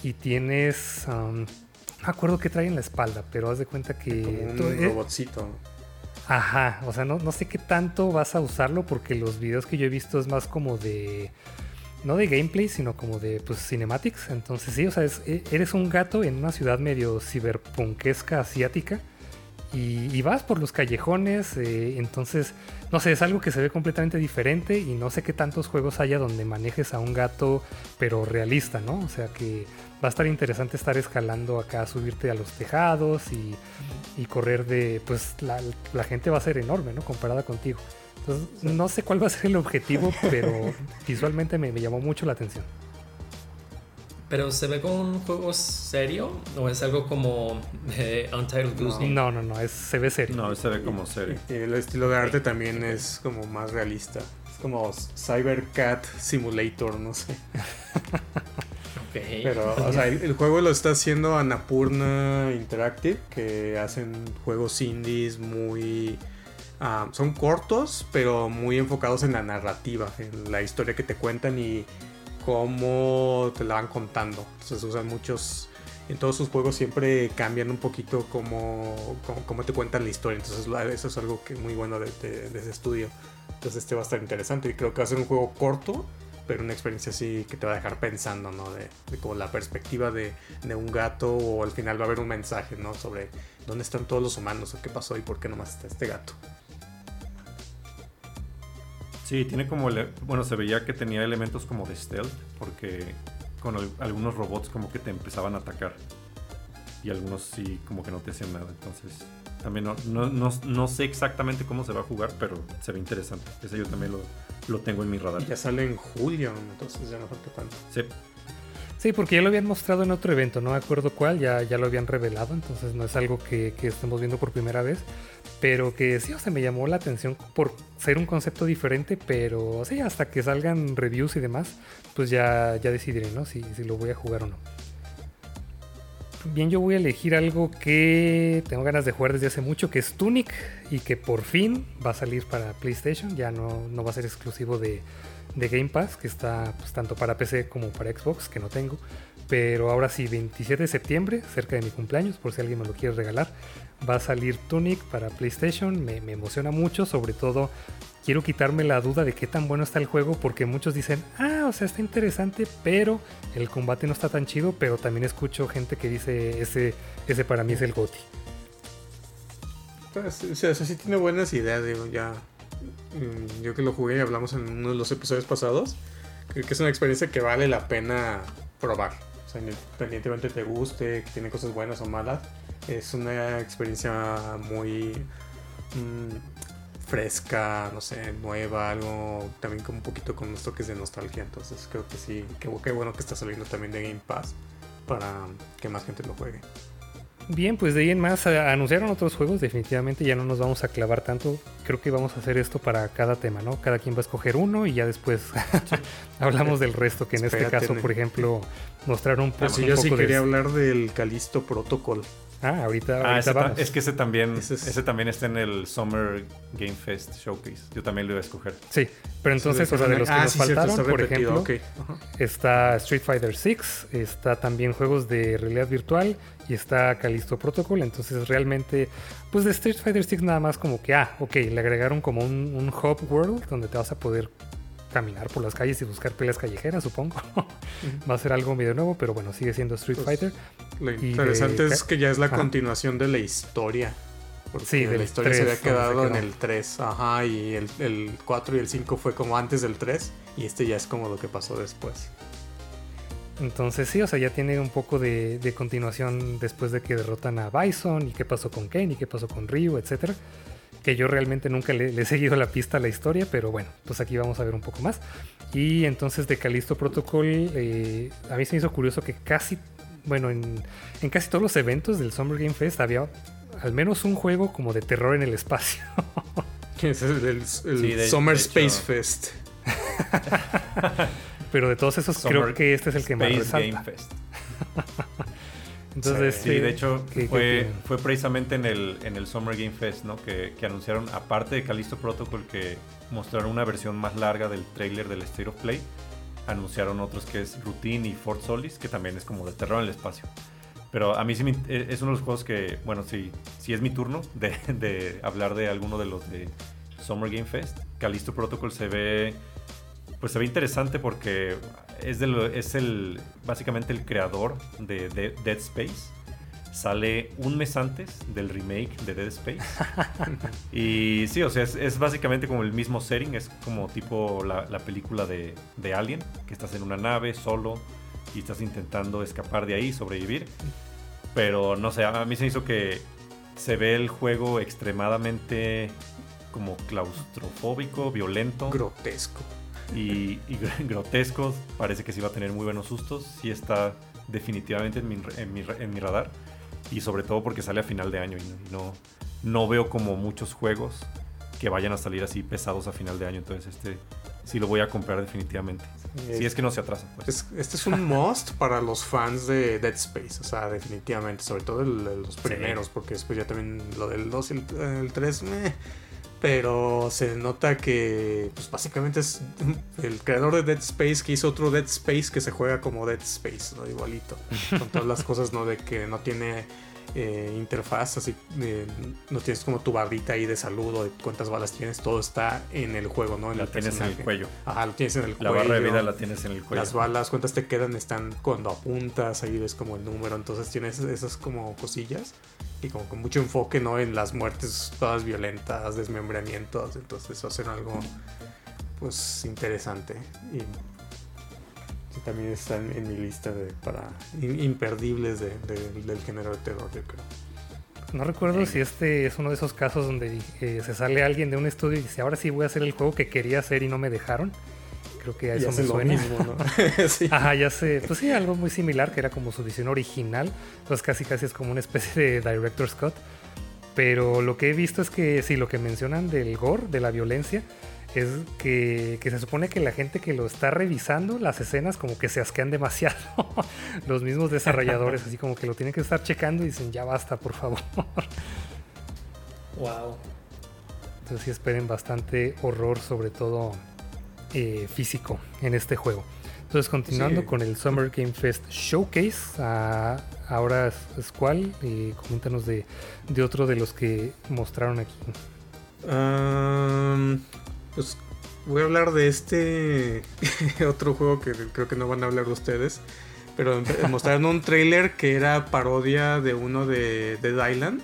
Speaker 1: y tienes... Um, no me acuerdo qué trae en la espalda, pero haz de cuenta que...
Speaker 3: Como un robotcito.
Speaker 1: Ajá, o sea, no, no sé qué tanto vas a usarlo porque los videos que yo he visto es más como de no de gameplay, sino como de pues cinematics. Entonces sí, o sea, e, eres un gato en una ciudad medio ciberpunkesca asiática y, vas por los callejones. Eh, entonces, no sé, es algo que se ve completamente diferente y no sé qué tantos juegos haya donde manejes a un gato, pero realista, ¿no? O sea que va a estar interesante estar escalando acá, subirte a los tejados y, correr de, pues la, la gente va a ser enorme, ¿no? Comparada contigo no sé cuál va a ser el objetivo, pero *laughs* visualmente me, llamó mucho la atención.
Speaker 4: ¿Pero se ve como un juego serio? ¿O es algo como Untitled Goose
Speaker 1: no. no, no, no, es, se ve serio.
Speaker 2: No, se ve como serio.
Speaker 3: Y el estilo de arte también es como más realista. Es como Cybercat Simulator, no sé. Pero, o sea, el, el, juego lo está haciendo Anapurna Interactive, que hacen juegos indies muy Ah, son cortos, pero muy enfocados en la narrativa, en la historia que te cuentan y cómo te la van contando. Entonces usan muchos... En todos sus juegos siempre cambian un poquito cómo, cómo, te cuentan la historia. Entonces eso es algo que muy bueno de, ese estudio. Entonces este va a estar interesante y creo que va a ser un juego corto, pero una experiencia así que te va a dejar pensando, ¿no? De, como la perspectiva de, de, un gato o al final va a haber un mensaje, ¿no? Sobre dónde están todos los humanos o qué pasó y por qué nomás está este gato.
Speaker 2: Sí, tiene como. Bueno, se veía que tenía elementos como de stealth, porque con algunos robots como que te empezaban a atacar. Y algunos sí, como que no te hacían nada. Entonces, también no, sé exactamente cómo se va a jugar, pero se ve interesante. Ese yo también lo, tengo en mi radar.
Speaker 3: ya sale en julio, entonces ya no falta tanto.
Speaker 2: Sí.
Speaker 1: Sí, porque ya lo habían mostrado en otro evento, no me acuerdo cuál, ya, ya lo habían revelado, entonces no es algo que, estemos viendo por primera vez. Pero que sí, o sea, me llamó la atención por ser un concepto diferente, pero sí, hasta que salgan reviews y demás, pues ya, ya decidiré, ¿no? Si, si lo voy a jugar o no. Bien, yo voy a elegir algo que tengo ganas de jugar desde hace mucho, que es Tunic, y que por fin va a salir para PlayStation, ya no, no va a ser exclusivo de, de Game Pass, que está pues, tanto para PC como para Xbox, que no tengo. Pero ahora sí, 27 de septiembre, cerca de mi cumpleaños, por si alguien me lo quiere regalar, va a salir Tunic para PlayStation. Me, emociona mucho, sobre todo quiero quitarme la duda de qué tan bueno está el juego, porque muchos dicen, ah, o sea, está interesante, pero el combate no está tan chido. Pero también escucho gente que dice, ese, ese para mí es el GOTI.
Speaker 3: Pues, o sea, sí tiene buenas ideas, digo, ya. Mm, yo que lo jugué y hablamos en uno de los episodios pasados, creo que es una experiencia que vale la pena probar. O sea, independientemente te guste, que tiene cosas buenas o malas, es una experiencia muy mm, fresca, no sé, nueva, algo también como un poquito con unos toques de nostalgia. Entonces creo que sí, qué, bueno que está saliendo también de Game Pass para que más gente lo juegue.
Speaker 1: Bien, pues de ahí en más anunciaron otros juegos, definitivamente ya no nos vamos a clavar tanto, creo que vamos a hacer esto para cada tema, ¿no? Cada quien va a escoger uno y ya después *laughs* hablamos del resto, que en este caso, por ejemplo, mostraron un,
Speaker 3: poco... yo sí quería hablar del Calisto Protocol.
Speaker 1: Ah, ahorita, ah,
Speaker 2: Es que ese también, ese, también está en el Summer Game Fest Showcase. Yo también lo iba a escoger.
Speaker 1: Sí, pero entonces, o sea, de los que ah, nos faltaron, por ejemplo, está Street Fighter VI, está también juegos de realidad virtual y está Callisto Protocol. Entonces, realmente, pues de Street Fighter VI nada más como que, ah, ok, le agregaron como un, un hub world donde te vas a poder caminar por las calles y buscar peleas callejeras, supongo. *laughs* Va a ser algo medio nuevo, pero bueno, sigue siendo Street pues, Fighter.
Speaker 3: Lo interesante es que ya es la continuación de la historia. Porque sí, la historia se había quedado en el 3, ajá, y el, el 4 y el 5 fue como antes del 3, y este ya es como lo que pasó después.
Speaker 1: Entonces sí, o sea, ya tiene un poco de, de continuación después de que derrotan a Bison y qué pasó con Ken y qué pasó con Ryu, etcétera que yo realmente nunca le, he seguido la pista a la historia, pero bueno, pues aquí vamos a ver un poco más. Y entonces de Calisto Protocol, eh, a mí se me hizo curioso que casi, bueno, en, casi todos los eventos del Summer Game Fest había al menos un juego como de terror en el espacio. *laughs*
Speaker 3: es el, Summer Space Fest. *laughs*
Speaker 1: pero de todos esos creo que este es el que más resalta. Game Fest. *laughs* Entonces,
Speaker 2: sí, de hecho, fue, fue precisamente en el, en el Summer Game Fest, ¿no? Que, que, anunciaron, aparte de Callisto Protocol, que mostraron una versión más larga del trailer del State of Play, anunciaron otros que es Routine y Fort Solis, que también es como de terror en el espacio. Pero a mí sí e, es uno de los juegos que, bueno, sí, sí es mi turno de, de hablar de alguno de los de Summer Game Fest. Callisto Protocol se ve, pues se ve interesante porque es, de es el, básicamente el creador de, Dead Space. Sale un mes antes del remake de Dead Space. *laughs* y sí, o sea, es, básicamente como el mismo setting. Es como tipo la, película de, de Alien, que estás en una nave solo y estás intentando escapar de ahí, sobrevivir. Pero no sé, a mí se hizo que se ve el juego extremadamente como claustrofóbico, violento.
Speaker 3: Grotesco.
Speaker 2: Y, grotesco. Parece que sí va a tener muy buenos sustos. Sí está definitivamente en mi, en mi, en mi radar. Y sobre todo porque sale a final de año y no, no veo como muchos juegos que vayan a salir así pesados a final de año. Entonces este sí lo voy a comprar definitivamente. Si es que no se atrasa. Pues.
Speaker 3: este es un *laughs* must para los fans de Dead Space, o sea, definitivamente, sobre todo los primeros, porque después ya también lo del 2 y el, 3, pero se nota que pues básicamente es el creador de Dead Space que hizo otro Dead Space que se juega como Dead Space, ¿no? Igualito, con todas las cosas, ¿no? De que no tiene eh, interfaz, así eh, no tienes como tu barrita ahí de saludo, de cuántas balas tienes, todo está en el juego, ¿no? En
Speaker 2: la tienes en el cuello.
Speaker 3: Ajá, lo tienes en el cuello.
Speaker 2: La barra de vida la tienes en el cuello.
Speaker 3: Las balas, cuántas te quedan, están cuando apuntas, ahí ves como el número, entonces tienes esas como cosillas y como con mucho enfoque, ¿no? En las muertes todas violentas, desmembramientos, entonces eso hace algo pues interesante y también están en mi lista de para imperdibles del género de terror, yo creo.
Speaker 1: No recuerdo si este es uno de esos casos donde eh, se sale alguien de un estudio y dice, ahora sí voy a hacer el juego que quería hacer y no me dejaron. Creo que a eso me suena. Mismo, ¿no? *laughs* *laughs* Ajá, ya sé. Pues sí, algo muy similar, que era como su visión original. Entonces casi casi es como una especie de Director Scott. Pero lo que he visto es que sí, lo que mencionan del gore, de la violencia, es que, se supone que la gente que lo está revisando, las escenas, como que se asquean demasiado. *laughs* Los mismos desarrolladores, así como que lo tienen que estar checando y dicen, ya basta, por favor.
Speaker 4: Wow.
Speaker 1: Entonces sí esperen bastante horror, sobre todo eh, físico, en este juego. Entonces, continuando con el Summer Game Fest Showcase, ah, ahora es, cuál, eh, coméntanos de, de, otro de los que mostraron aquí.
Speaker 3: Pues voy a hablar de este *laughs* otro juego que creo que no van a hablar ustedes. Pero *laughs* mostraron un trailer que era parodia de uno de Dead Island.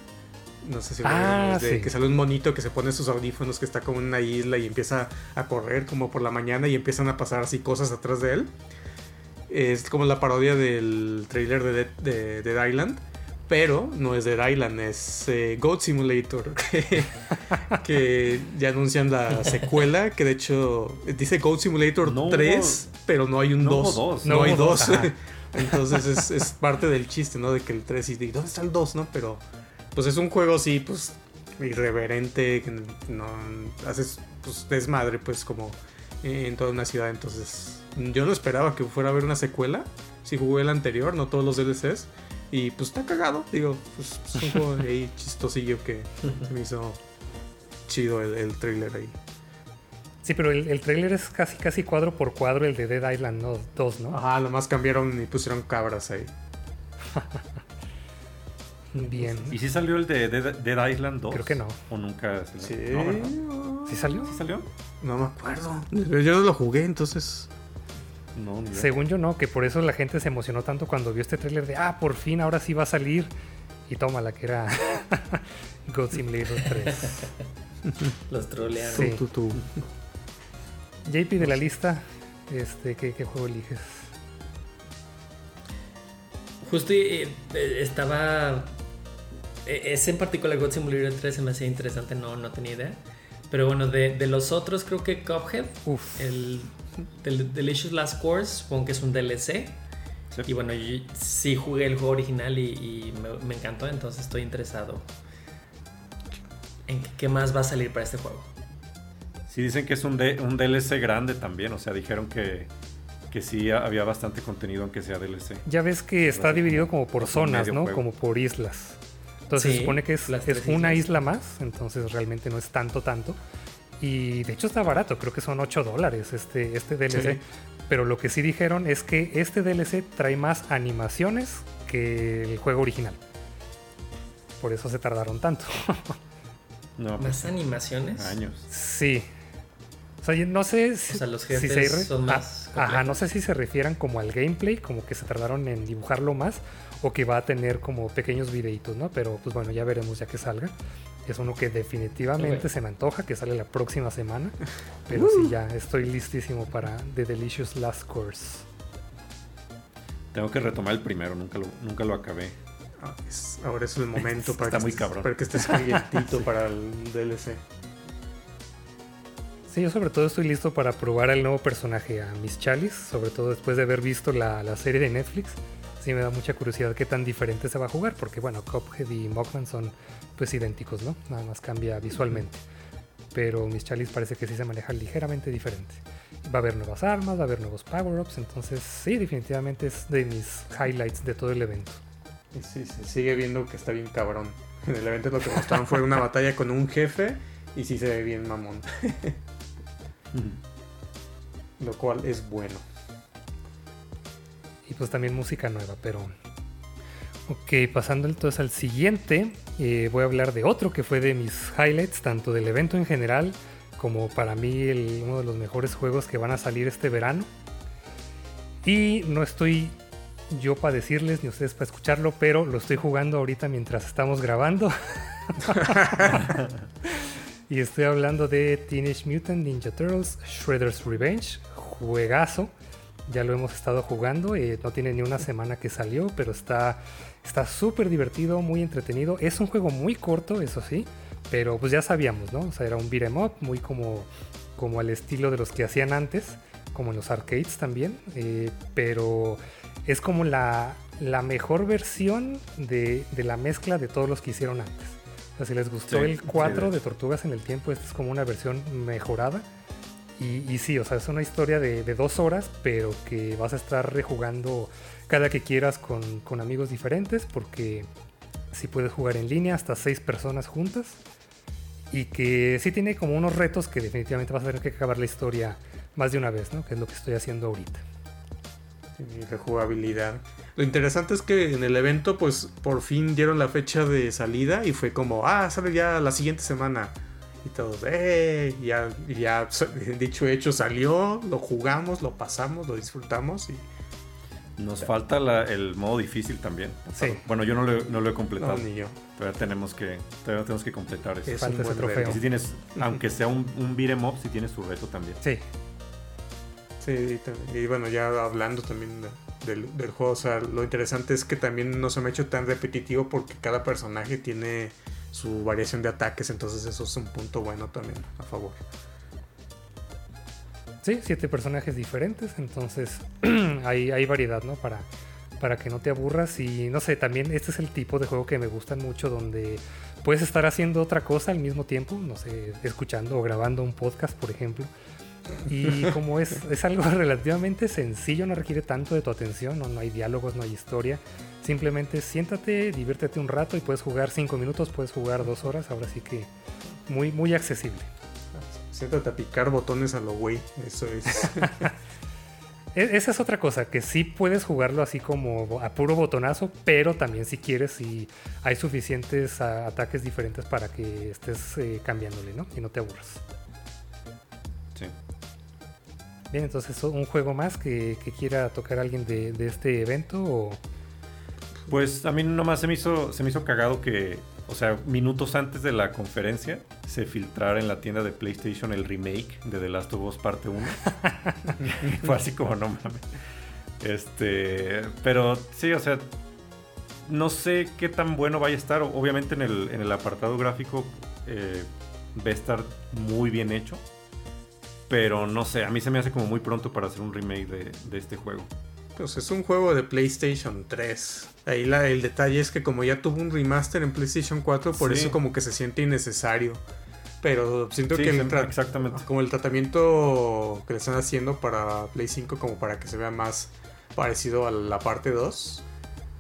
Speaker 3: No sé si
Speaker 1: ah,
Speaker 3: de, que sale un monito que se pone sus audífonos que está como en una isla y empieza a correr como por la mañana y empiezan a pasar así cosas atrás de él. Es como la parodia del trailer de Dead, de Dead Island pero no es Dead Island, es eh, Goat Simulator, *laughs* que, ya anuncian la secuela, que de hecho dice Goat Simulator 3, pero no hay un 2. No, hay 2. *laughs* Entonces es, parte del chiste, ¿no? De que el 3 y ¿dónde está el 2, no? Pero pues es un juego así, pues irreverente, que no haces pues desmadre, pues como en toda una ciudad. Entonces yo no esperaba que fuera a haber una secuela. Si jugué el anterior, no todos los DLCs. Y pues está cagado, digo, pues es un juego *laughs* ahí chistosillo que se me hizo chido el, el trailer ahí.
Speaker 1: Sí, pero el, el, trailer es casi casi cuadro por cuadro el de Dead Island 2, ¿no?
Speaker 3: Ajá, más cambiaron y pusieron cabras ahí. *laughs*
Speaker 1: Bien.
Speaker 2: ¿Y si salió el de Dead, Island 2?
Speaker 1: Creo que no.
Speaker 2: ¿O nunca
Speaker 3: salió? Sí.
Speaker 1: ¿Sí salió?
Speaker 2: ¿Sí salió?
Speaker 3: No me acuerdo. Yo no lo jugué, entonces
Speaker 1: según yo no, que por eso la gente se emocionó tanto cuando vio este tráiler de, ah, por fin, ahora sí va a salir. Y toma la que era God Simulator 3.
Speaker 4: Los trolearon.
Speaker 1: Sí. JP de la lista, este, ¿qué, juego eliges?
Speaker 4: Justo eh, eh, estaba... E, ese en particular God Simulator 3 se me hacía interesante, no, no tenía idea. Pero bueno, de, de los otros creo que Cuphead, Uf. el del Delicious Last Course, supongo que es un DLC. Y bueno, yo sí jugué el juego original y, me, encantó, entonces estoy interesado en qué más va a salir para este juego.
Speaker 2: Sí, dicen que es un, un DLC grande también, o sea, dijeron que que sí había bastante contenido aunque sea DLC.
Speaker 1: Ya ves que está dividido como por zonas, ¿no? Como por islas. Entonces se supone que es, es una isla más, entonces realmente no es tanto, tanto. Y de hecho está barato, creo que son 8 dólares este, este DLC. Pero lo que sí dijeron es que este DLC trae más animaciones que el juego original. Por eso se tardaron tanto. *laughs*
Speaker 4: no, ¿Más animaciones?
Speaker 2: Años.
Speaker 1: Sí. O sea, no sé
Speaker 4: si, los se son más.
Speaker 1: Ah, ajá, no sé si se refieran como al gameplay, como que se tardaron en dibujarlo más, o que va a tener como pequeños videitos, ¿no? Pero pues bueno, ya veremos ya que salga. Es uno que definitivamente se me antoja, que sale la próxima semana. Pero sí, uh. ya estoy listísimo para The Delicious Last Course.
Speaker 2: Tengo que retomar el primero, nunca lo, nunca lo acabé.
Speaker 3: Ah, ahora es el *laughs* momento para,
Speaker 2: Está
Speaker 3: que
Speaker 2: muy
Speaker 3: estés,
Speaker 2: cabrón.
Speaker 3: para que estés calientito *laughs* para el DLC.
Speaker 1: Sí, yo sobre todo estoy listo para probar al nuevo personaje, a Miss Chalice, sobre todo después de haber visto la, la serie de Netflix. Sí me da mucha curiosidad qué tan diferente se va a jugar, porque bueno, Cuphead y Mockman son pues idénticos, ¿no? Nada más cambia visualmente. Pero Miss Chalice parece que sí se maneja ligeramente diferente. Va a haber nuevas armas, va a haber nuevos power-ups, entonces sí, definitivamente es de mis highlights de todo el evento.
Speaker 3: Sí, se sigue viendo que está bien cabrón. En el evento lo que mostraron fue una batalla con un jefe y sí se ve bien mamón. *laughs* lo cual es bueno.
Speaker 1: Y pues también música nueva, pero Ok, pasando entonces al siguiente, eh, voy a hablar de otro que fue de mis highlights, tanto del evento en general como para mí uno de los mejores juegos que van a salir este verano. Y no estoy yo para decirles ni ustedes para escucharlo, pero lo estoy jugando ahorita mientras estamos grabando. *laughs* y estoy hablando de Teenage Mutant Ninja Turtles Shredder's Revenge, juegazo. Ya lo hemos estado jugando, eh, no tiene ni una semana que salió, pero está Está súper divertido, muy entretenido. Es un juego muy corto, eso sí, pero pues ya sabíamos, ¿no? O sea, era un beat'em up, muy como, como al estilo de los que hacían antes, como en los arcades también, eh, pero es como la, la mejor versión de, de, la mezcla de todos los que hicieron antes. O sea, si les gustó el 4 de Tortugas en el Tiempo, esta es como una versión mejorada. Y, y, sí, o sea, es una historia de, dos horas, pero que vas a estar rejugando cada que quieras con, con amigos diferentes, porque si puedes jugar en línea hasta seis personas juntas. Y que sí tiene como unos retos que definitivamente vas a tener que acabar la historia más de una vez, ¿no? Que es lo que estoy haciendo ahorita.
Speaker 3: Sí, rejugabilidad. Lo interesante es que en el evento, pues por fin dieron la fecha de salida y fue como, ah, sale ya la siguiente semana. Y todos, eh, ya, ya *laughs* dicho hecho salió, lo jugamos, lo pasamos, lo disfrutamos y
Speaker 2: nos falta el modo difícil también. Bueno, yo no lo, he completado.
Speaker 3: No, ni yo.
Speaker 2: Pero tenemos que, tenemos que completar eso.
Speaker 1: falta ese trofeo.
Speaker 2: Si tienes, aunque sea un, un beat'em up, si tienes su reto también.
Speaker 1: Sí.
Speaker 3: Sí, y bueno, ya hablando también del, del, juego, o sea, lo interesante es que también no se me ha hecho tan repetitivo porque cada personaje tiene su variación de ataques, entonces eso es un punto bueno también a favor.
Speaker 1: Sí, siete personajes diferentes, entonces *clears throat* hay, hay variedad, ¿no? Para, para que no te aburras y no sé, también este es el tipo de juego que me gustan mucho donde puedes estar haciendo otra cosa al mismo tiempo, no sé, escuchando o grabando un podcast, por ejemplo. Y como es, es algo *laughs* relativamente sencillo, no requiere tanto de tu atención, no, no hay diálogos, no hay historia. Simplemente siéntate, diviértete un rato y puedes jugar cinco minutos, puedes jugar dos horas, ahora sí que muy, muy accesible.
Speaker 3: Siéntate a picar botones a lo güey. Eso es. *laughs*
Speaker 1: E-, esa es otra cosa, que sí puedes jugarlo así como a puro botonazo, pero también si quieres, si hay suficientes ataques diferentes para que estés eh, cambiándole, ¿no? Y no te aburras. Bien, entonces un juego más que, quiera tocar alguien de, de, este evento o...
Speaker 2: Pues a mí nomás se me hizo, se me hizo cagado que o sea, minutos antes de la conferencia, se filtrara en la tienda de PlayStation el remake de The Last of Us Parte 1. *laughs* Fue así como, no mames. Este, pero sí, o sea, no sé qué tan bueno vaya a estar. Obviamente en el, en el apartado gráfico eh, va a estar muy bien hecho. Pero no sé, a mí se me hace como muy pronto para hacer un remake de, de este juego.
Speaker 3: Pues es un juego de PlayStation 3. Ahí la, el detalle es que como ya tuvo un remaster en PlayStation 4, por eso como que se siente innecesario. Pero siento que el exactamente. como el tratamiento que le están haciendo para Play 5 como para que se vea más parecido a la parte 2.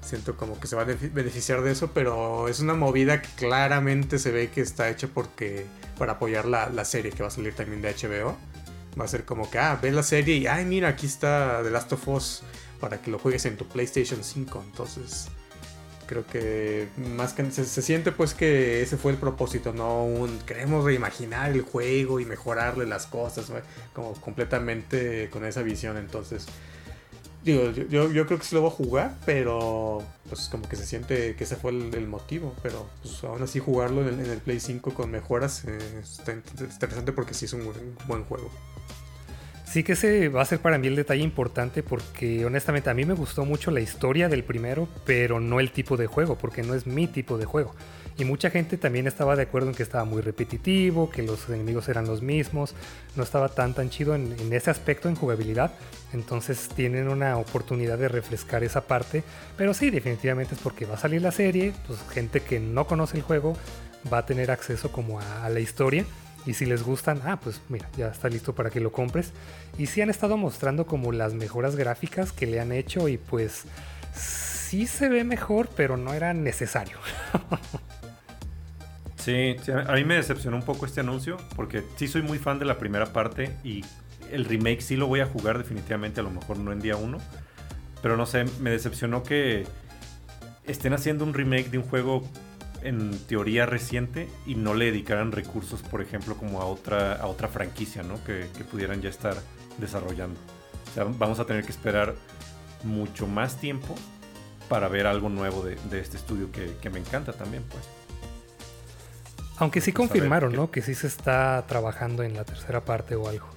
Speaker 3: Siento como que se va a beneficiar de eso, pero es una movida que claramente se ve que está hecha porque para apoyar la, la serie que va a salir también de HBO. Va a ser como que, ah, ves la serie y, ay, mira, aquí está The Last of Us para que lo juegues en tu PlayStation 5. Entonces, creo que más que se, siente pues que ese fue el propósito, no un queremos reimaginar el juego y mejorarle las cosas, como completamente con esa visión. Entonces, digo, yo, yo, creo que sí lo voy a jugar, pero pues como que se siente que ese fue el, motivo. Pero pues aún así jugarlo en el, Play 5 con mejoras eh, está interesante porque sí es un buen juego.
Speaker 1: Sí que ese va a ser para mí el detalle importante porque honestamente a mí me gustó mucho la historia del primero, pero no el tipo de juego, porque no es mi tipo de juego. Y mucha gente también estaba de acuerdo en que estaba muy repetitivo, que los enemigos eran los mismos, no estaba tan tan chido en, ese aspecto en jugabilidad. Entonces tienen una oportunidad de refrescar esa parte. Pero sí, definitivamente es porque va a salir la serie, pues gente que no conoce el juego va a tener acceso como a la historia y si les gustan, ah, pues mira, ya está listo para que lo compres. Y sí han estado mostrando como las mejoras gráficas que le han hecho y pues sí se ve mejor, pero no era necesario. *laughs*
Speaker 2: sí, a mí me decepcionó un poco este anuncio porque sí soy muy fan de la primera parte y el remake sí lo voy a jugar definitivamente, a lo mejor no en día uno. Pero no sé, me decepcionó que estén haciendo un remake de un juego en teoría reciente y no le dedicaran recursos, por ejemplo, como a otra, a otra franquicia, ¿no? Que, pudieran ya estar desarrollando. O sea, vamos a tener que esperar mucho más tiempo para ver algo nuevo de, este estudio que, me encanta también, pues.
Speaker 1: Aunque sí confirmaron, ¿no? Que sí se está trabajando en la tercera parte o algo.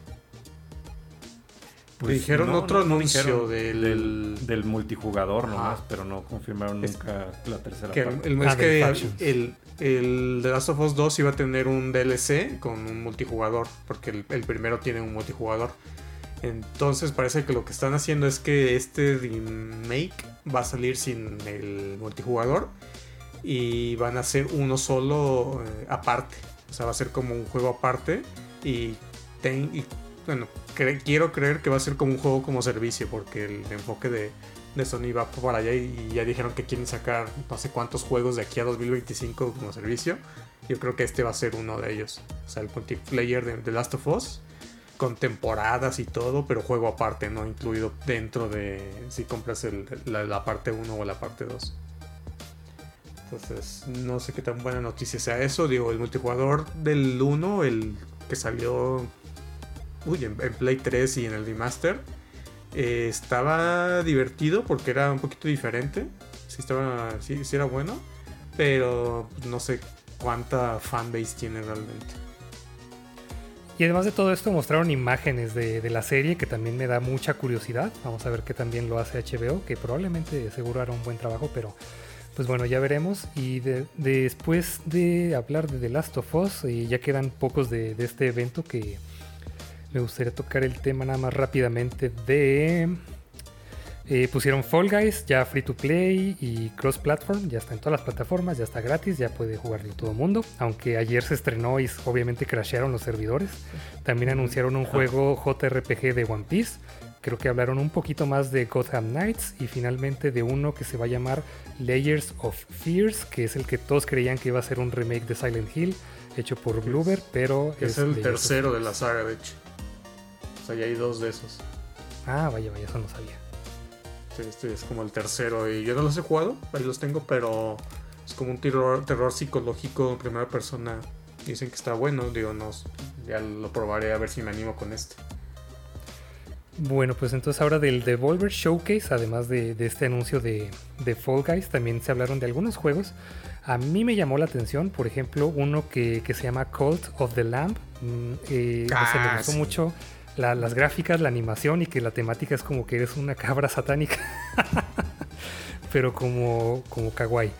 Speaker 3: Pues dijeron otro anuncio
Speaker 2: del... del... multijugador nomás, pero no confirmaron nunca la tercera parte.
Speaker 3: El, ah, que el, el, The Last of Us 2 iba a tener un DLC con un multijugador, porque el, primero tiene un multijugador. Entonces parece que lo que están haciendo es que este remake va a salir sin el multijugador y van a ser uno solo eh, aparte. O sea, va a ser como un juego aparte y, ten, y bueno, quiero creer que va a ser como un juego como servicio, porque el enfoque de, Sony va para allá y, ya dijeron que quieren sacar no sé cuántos juegos de aquí a 2025 como servicio. Yo creo que este va a ser uno de ellos. O sea, el multiplayer de The Last of Us, con temporadas y todo, pero juego aparte, no incluido dentro de si compras la, parte 1 o la parte 2. Entonces, no sé qué tan buena noticia sea eso. Digo, el multijugador del 1, el que salió uy, en, Play 3 y en el remaster, eh, estaba divertido porque era un poquito diferente. Sí, estaba, sí, era bueno, pero no sé cuánta fanbase tiene realmente.
Speaker 1: Y además de todo esto mostraron imágenes de, la serie que también me da mucha curiosidad. Vamos a ver qué también lo hace HBO, que probablemente seguro hará un buen trabajo, pero pues bueno, ya veremos. Y después de hablar de The Last of Us, y ya quedan pocos de este evento que me gustaría tocar el tema nada más rápidamente de... Eh, pusieron Fall Guys, ya free to play y cross platform, ya está en todas las plataformas, ya está gratis, ya puede jugarlo todo el mundo. Aunque ayer se estrenó y obviamente crashearon los servidores. También anunciaron un juego JRPG de One Piece. Creo que hablaron un poquito más de Gotham Knights y finalmente de uno que se va a llamar Layers of Fears, que es el que todos creían que iba a ser un remake de Silent Hill hecho por Bloober, pero
Speaker 3: es, es el tercero de la saga, de hecho. Ya hay dos de esos.
Speaker 1: Ah, vaya, vaya, eso no sabía.
Speaker 3: Este es como el tercero. Y yo no los he jugado, ahí los tengo, pero es como un terror, terror psicológico en primera persona. Dicen que está bueno, digo, no, ya lo probaré a ver si me animo con este.
Speaker 1: Bueno, pues entonces ahora del Devolver Showcase, además de, este anuncio de, de, Fall Guys, también se hablaron de algunos juegos. A mí me llamó la atención, por ejemplo, uno que, se llama Cult of the Lamb. Mm, eh, me ah, gustó mucho las gráficas, la animación y que la temática es como que eres una cabra satánica. *laughs* Pero como, como kawaii.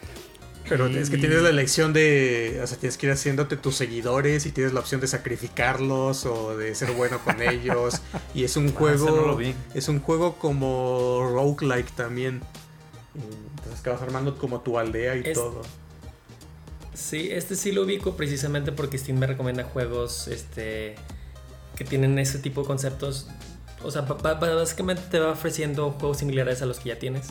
Speaker 3: Pero es que tienes la elección de, o sea, tienes que ir haciéndote tus seguidores y tienes la opción de sacrificarlos o de ser bueno con *laughs* ellos. Y es un ah, juego, es un juego como roguelike también. Entonces que vas armando como tu aldea y todo.
Speaker 4: Sí, este sí lo ubico precisamente porque Steam me recomienda juegos este, que tienen ese tipo de conceptos. O sea, básicamente te va ofreciendo juegos similares a los que ya tienes.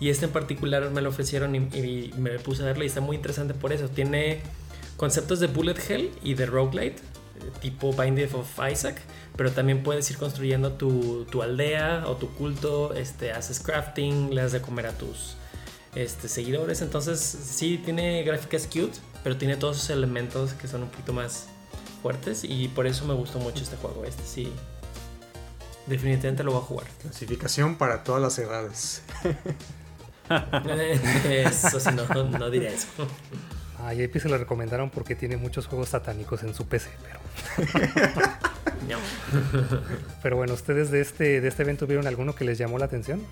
Speaker 4: Y este en particular me lo ofrecieron y, me puse a verlo y está muy interesante por eso. Tiene conceptos de Bullet Hell y de Roguelite, tipo Binding of Isaac, pero también puedes ir construyendo tu, tu, aldea o tu culto, este, haces crafting, le das de comer a tus este, seguidores. Entonces, sí, tiene gráficas cute, pero tiene todos esos elementos que son un poquito más fuertes y por eso me gustó mucho este juego. Este sí, definitivamente lo voy a jugar.
Speaker 3: Clasificación para todas las edades. *laughs*
Speaker 4: eso sí, no, no, diré eso.
Speaker 1: A JP se lo recomendaron porque tiene muchos juegos satánicos en su PC, pero. *laughs* *laughs* pero bueno, ¿ustedes de este, de este evento vieron alguno que les llamó la atención?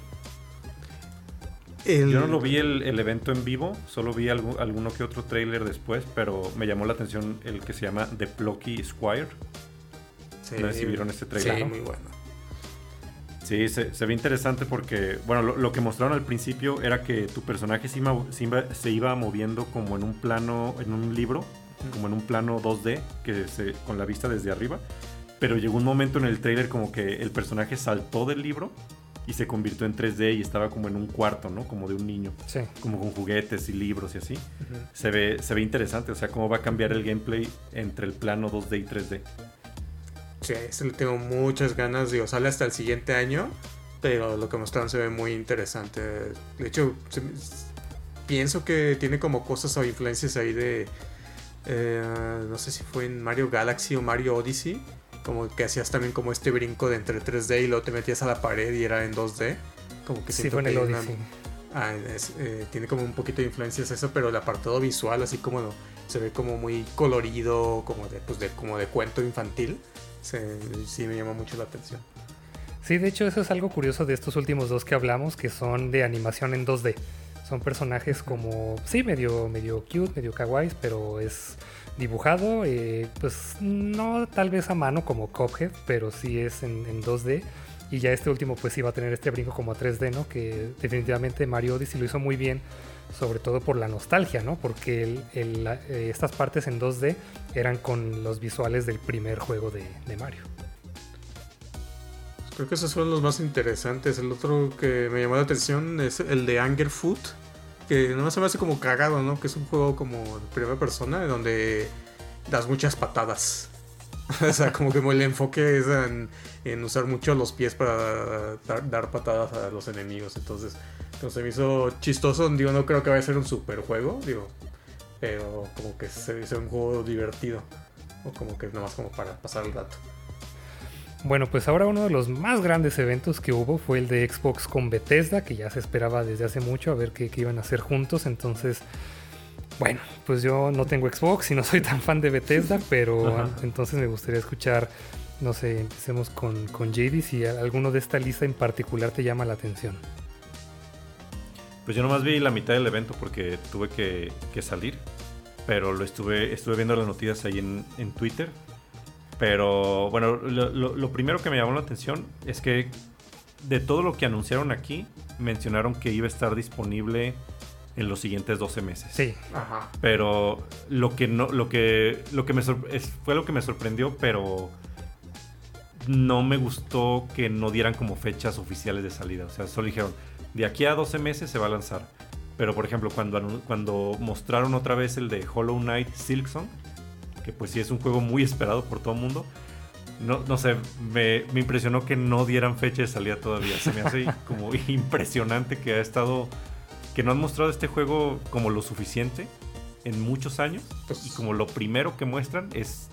Speaker 2: Yo no lo vi el, evento en vivo, solo vi alguno que otro trailer después, pero me llamó la atención el que se llama The Plucky Squire. no sé si vieron este trailer.
Speaker 3: Sí, muy bueno.
Speaker 2: Sí, se, ve interesante porque, bueno, lo, que mostraron al principio era que tu personaje se iba, se iba, moviendo como en un plano, en un libro, como en un plano 2D, que se, con la vista desde arriba. Pero llegó un momento en el trailer como que el personaje saltó del libro y se convirtió en 3D y estaba como en un cuarto, ¿no? Como de un niño.
Speaker 1: Sí.
Speaker 2: Como con juguetes y libros y así. se, ve, se ve interesante, o sea, cómo va a cambiar el gameplay entre el plano 2D y 3D.
Speaker 3: Sí, ese le tengo muchas ganas, digo, sale hasta el siguiente año, pero lo que mostraron se ve muy interesante. De hecho, pienso que tiene como cosas o influencias ahí de... Eh, no sé si fue en Mario Galaxy o Mario Odyssey como que hacías también como este brinco de entre 3D y luego te metías a la pared y era en 2D. Como que
Speaker 1: sí, en el Odyssey.
Speaker 3: Ah, eh, tiene como un poquito de influencias eso, pero el apartado visual así como se ve como muy colorido, como de, pues de, como de cuento infantil. sí me llama mucho la atención.
Speaker 1: Sí, de hecho eso es algo curioso de estos últimos dos que hablamos, que son de animación en 2D. Son personajes como, sí, medio, medio cute, medio kawaii, pero es dibujado, eh, pues no tal vez a mano como Cuphead, pero sí es en, 2D. Y ya este último pues iba a tener este brinco como a 3D, ¿no? Que definitivamente Mario Odyssey lo hizo muy bien, sobre todo por la nostalgia, ¿no? Porque eh, estas partes en 2D eran con los visuales del primer juego de, Mario.
Speaker 3: Creo que esos fueron los más interesantes. El otro que me llamó la atención es el de Anger Food que no se me hace como cagado, ¿no? Que es un juego como de primera persona donde das muchas patadas. *laughs* o sea, como que el enfoque es en, usar mucho los pies para dar, patadas a los enemigos. Entonces, entonces me hizo chistoso. Digo, no creo que vaya a ser un super juego, digo. Pero como que se hizo un juego divertido. O como que nomás como para pasar el rato.
Speaker 1: Bueno, pues ahora uno de los más grandes eventos que hubo fue el de Xbox con Bethesda, que ya se esperaba desde hace mucho a ver qué, iban a hacer juntos. Entonces, bueno, pues yo no tengo Xbox y no soy tan fan de Bethesda, *laughs* pero entonces me gustaría escuchar, no sé, empecemos con, con JD, si alguno de esta lista en particular te llama la atención.
Speaker 2: Pues yo nomás vi la mitad del evento porque tuve que, salir, pero lo estuve, estuve viendo las noticias ahí en, en Twitter pero bueno, lo, primero que me llamó la atención es que de todo lo que anunciaron aquí, mencionaron que iba a estar disponible en los siguientes 12 meses.
Speaker 1: Sí.
Speaker 3: Ajá.
Speaker 2: Pero lo que no, lo que, lo que me fue lo que me sorprendió, pero no me gustó que no dieran como fechas oficiales de salida. O sea, solo dijeron, de aquí a 12 meses se va a lanzar. Pero por ejemplo, cuando, cuando mostraron otra vez el de Hollow Knight Silksong, que pues sí es un juego muy esperado por todo el mundo. No, no sé, me, impresionó que no dieran fecha de salida todavía. Se me hace *laughs* como impresionante que ha estado, que no han mostrado este juego como lo suficiente en muchos años. Pues y como lo primero que muestran es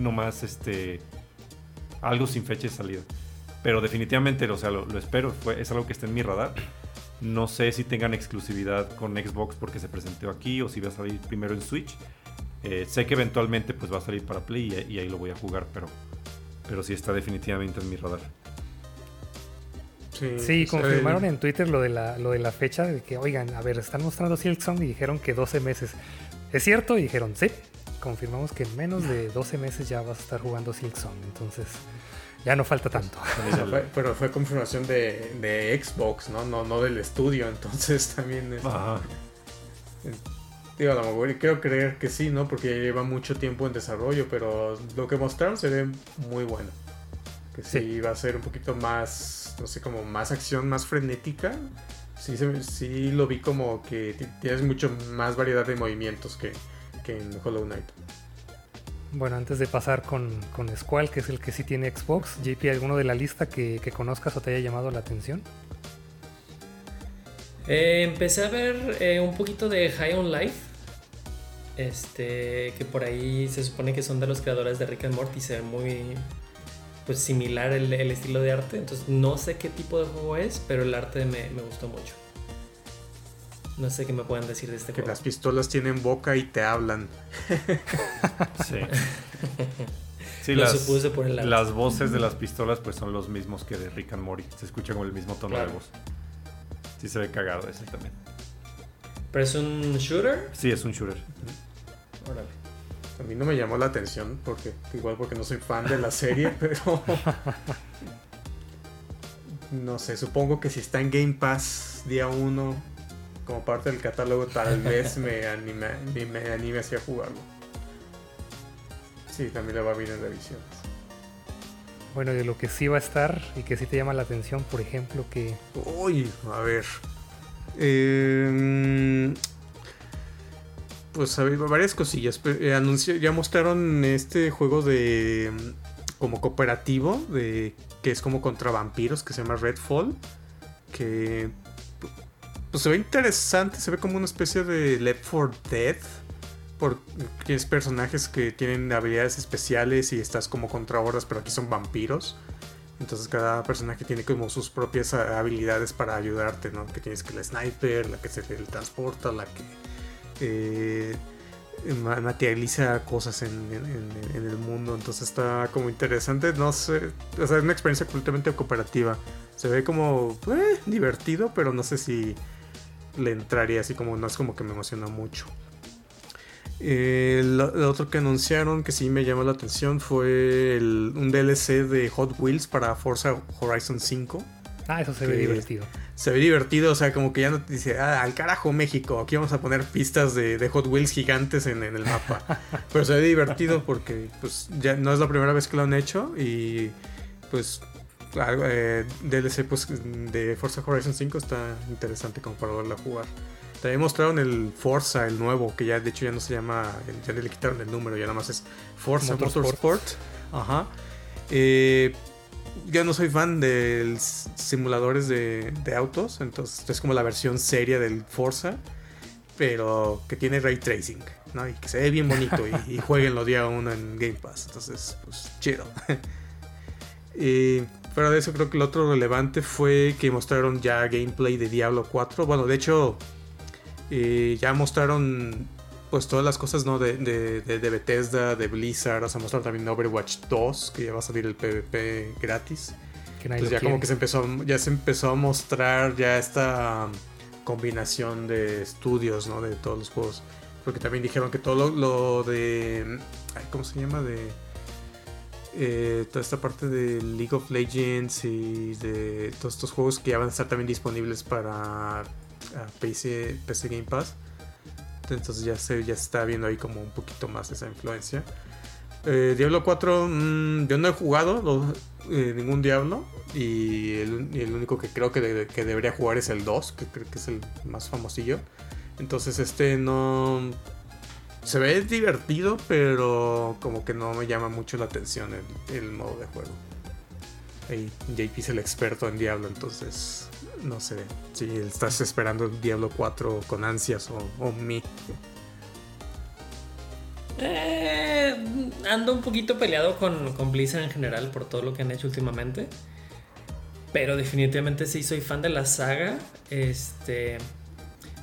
Speaker 2: nomás este, algo sin fecha de salida. Pero definitivamente, o sea, lo, espero, es algo que está en mi radar. No sé si tengan exclusividad con Xbox porque se presentó aquí o si va a salir primero en Switch. Eh, sé que eventualmente pues va a salir para Play y, ahí lo voy a jugar, pero, pero sí está definitivamente en mi radar.
Speaker 1: Sí, confirmaron en Twitter lo de, la, lo de la fecha, de que, oigan, a ver, están mostrando Silksong y dijeron que 12 meses. ¿Es cierto? Y dijeron, sí, confirmamos que en menos de 12 meses ya vas a estar jugando Silksong, entonces ya no falta tanto.
Speaker 3: pero fue confirmación de, Xbox, ¿no? ¿no? No del estudio, entonces *laughs* también es... Digo, a lo mejor quiero creer que sí, ¿no? Porque lleva mucho tiempo en desarrollo, pero lo que mostraron se ve muy bueno. Que sí, va a ser un poquito más, no sé, como más acción, más frenética. Sí, sí lo vi como que tienes mucho más variedad de movimientos que, que en Hollow Knight.
Speaker 1: Bueno, antes de pasar con, con Squall, que es el que sí tiene Xbox, JP, ¿alguno de la lista que, que conozcas o te haya llamado la atención?
Speaker 4: Eh, empecé a ver eh, un poquito de High on Life. Este, que por ahí se supone que son de los creadores de Rick and Morty. Se ve muy pues similar el, estilo de arte. Entonces no sé qué tipo de juego es, pero el arte me, gustó mucho. No sé qué me pueden decir de este
Speaker 3: que
Speaker 4: juego.
Speaker 3: Que las pistolas tienen boca y te hablan. *laughs*
Speaker 2: sí. *laughs* Sí, las, las voces de las pistolas pues son los mismos que de Rick and Morty. Se escucha con el mismo tono de voz. Sí se ve cagado ese también.
Speaker 4: ¿Pero es un shooter?
Speaker 2: Sí, es un shooter.
Speaker 3: Órale. A mí no me llamó la atención, porque igual porque no soy fan de la serie, *laughs* pero... no sé, supongo que si está en Game Pass día 1, como parte del catálogo, tal vez me anime, me anime hacia jugarlo. Sí, también le va bien en revisiones.
Speaker 1: Bueno, de lo que sí va a estar y que sí te llama la atención, por ejemplo, que...
Speaker 3: Uy, a ver. Em, pues ver, varias cosillas. Eh, ya mostraron este juego de como cooperativo, de que es como contra vampiros, que se llama Redfall. Que pues se ve interesante, se ve como una especie de Left 4 Dead porque tienes personajes que tienen habilidades especiales y estás como contra hordas, pero aquí son vampiros. Entonces cada personaje tiene como sus propias habilidades para ayudarte, ¿no? Que tienes que el sniper, la que se transporta, la que eh, materializa cosas en, el mundo. Entonces está como interesante, no sé, o sea, es una experiencia completamente cooperativa. Se ve como eh, divertido, pero no sé si le entraría así como, no es como que me emociona mucho. Eh, lo, otro que anunciaron que sí me llamó la atención fue un DLC de Hot Wheels para Forza Horizon 5.
Speaker 1: Ah, eso se ve divertido.
Speaker 3: Se ve divertido, o sea, como que ya no te dice, ah, al carajo México, aquí vamos a poner pistas de, Hot Wheels gigantes en, el mapa. *laughs* Pero se ve divertido porque pues ya no es la primera vez que lo han hecho y pues eh, DLC pues, de Forza Horizon 5 está interesante como para volver a jugar. También mostraron el Forza, el nuevo, que ya de hecho ya no se llama, ya le quitaron el número, ya nada más es Forza Motorsport. Ajá. Eh, yo no soy fan de simuladores de, autos, entonces es como la versión seria del Forza, pero que tiene ray tracing, ¿no? Y que se ve bien bonito y, y *laughs* jueguenlo día uno en Game Pass, entonces, pues chido. *laughs* pero de eso creo que lo otro relevante fue que mostraron ya gameplay de Diablo 4. Bueno, de hecho, ya mostraron pues todas las cosas ¿no? de, de, Bethesda, de Blizzard, o sea, mostraron también Overwatch 2, que ya va a salir el PvP gratis. Entonces ya como que se empezó, ya se empezó a mostrar ya esta combinación de estudios, ¿no? De todos los juegos. Porque también dijeron que todo lo, de... ¿Cómo se llama? De... Eh, toda esta parte de League of Legends y de todos estos juegos que ya van a estar también disponibles para PC, PC Game Pass. Entonces ya se, ya está viendo ahí como un poquito más esa influencia. Eh, Diablo 4, mm, yo no he jugado eh, ningún Diablo. Y el, único que creo que, debería jugar es el 2, que creo que es el más famosillo. Entonces este no... Se ve divertido, pero como que no me llama mucho la atención el, el modo de juego. JP es el experto en Diablo, entonces no sé si estás esperando el Diablo 4 con ansias o, o mí.
Speaker 4: Eh, ando un poquito peleado con, con, Blizzard en general por todo lo que han hecho últimamente. Pero definitivamente sí soy fan de la saga. Este.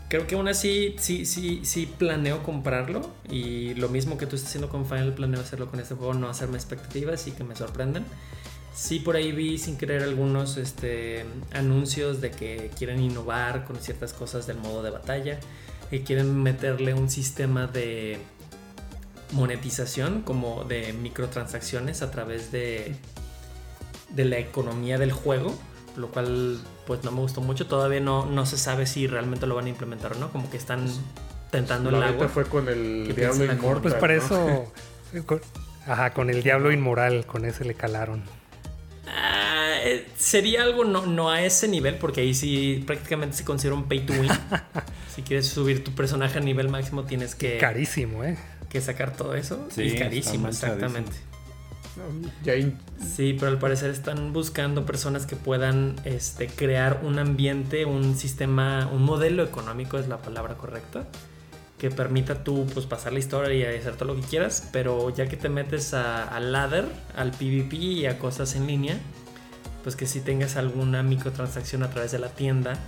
Speaker 4: Creo que aún así sí, sí, sí planeo comprarlo. Y lo mismo que tú estás haciendo con Final, planeo hacerlo con este juego, no hacerme expectativas y que me sorprendan. Sí, por ahí vi sin querer algunos este, anuncios de que quieren innovar con ciertas cosas del modo de batalla, que quieren meterle un sistema de monetización como de microtransacciones a través de, de la economía del juego, lo cual pues no me gustó mucho, todavía no, no se sabe si realmente lo van a implementar o no, como que están tentando el agua.
Speaker 3: fue con el Diablo Inmortal.
Speaker 1: Pues para eso. *laughs* ajá, con el Diablo Inmoral, con ese le calaron.
Speaker 4: Ah, eh, sería algo no, no a ese nivel, porque ahí sí prácticamente se considera un pay to win. *laughs* si quieres subir tu personaje a nivel máximo, tienes que.
Speaker 1: Carísimo, ¿eh?
Speaker 4: Que sacar todo eso. Sí, carísimo, exactamente. Sí, pero al parecer están buscando personas que puedan este, crear un ambiente, un sistema, un modelo económico es la palabra correcta, que permita tú pues, pasar la historia y hacer todo lo que quieras, pero ya que te metes al ladder, al PvP y a cosas en línea, pues que si tengas alguna microtransacción a través de la tienda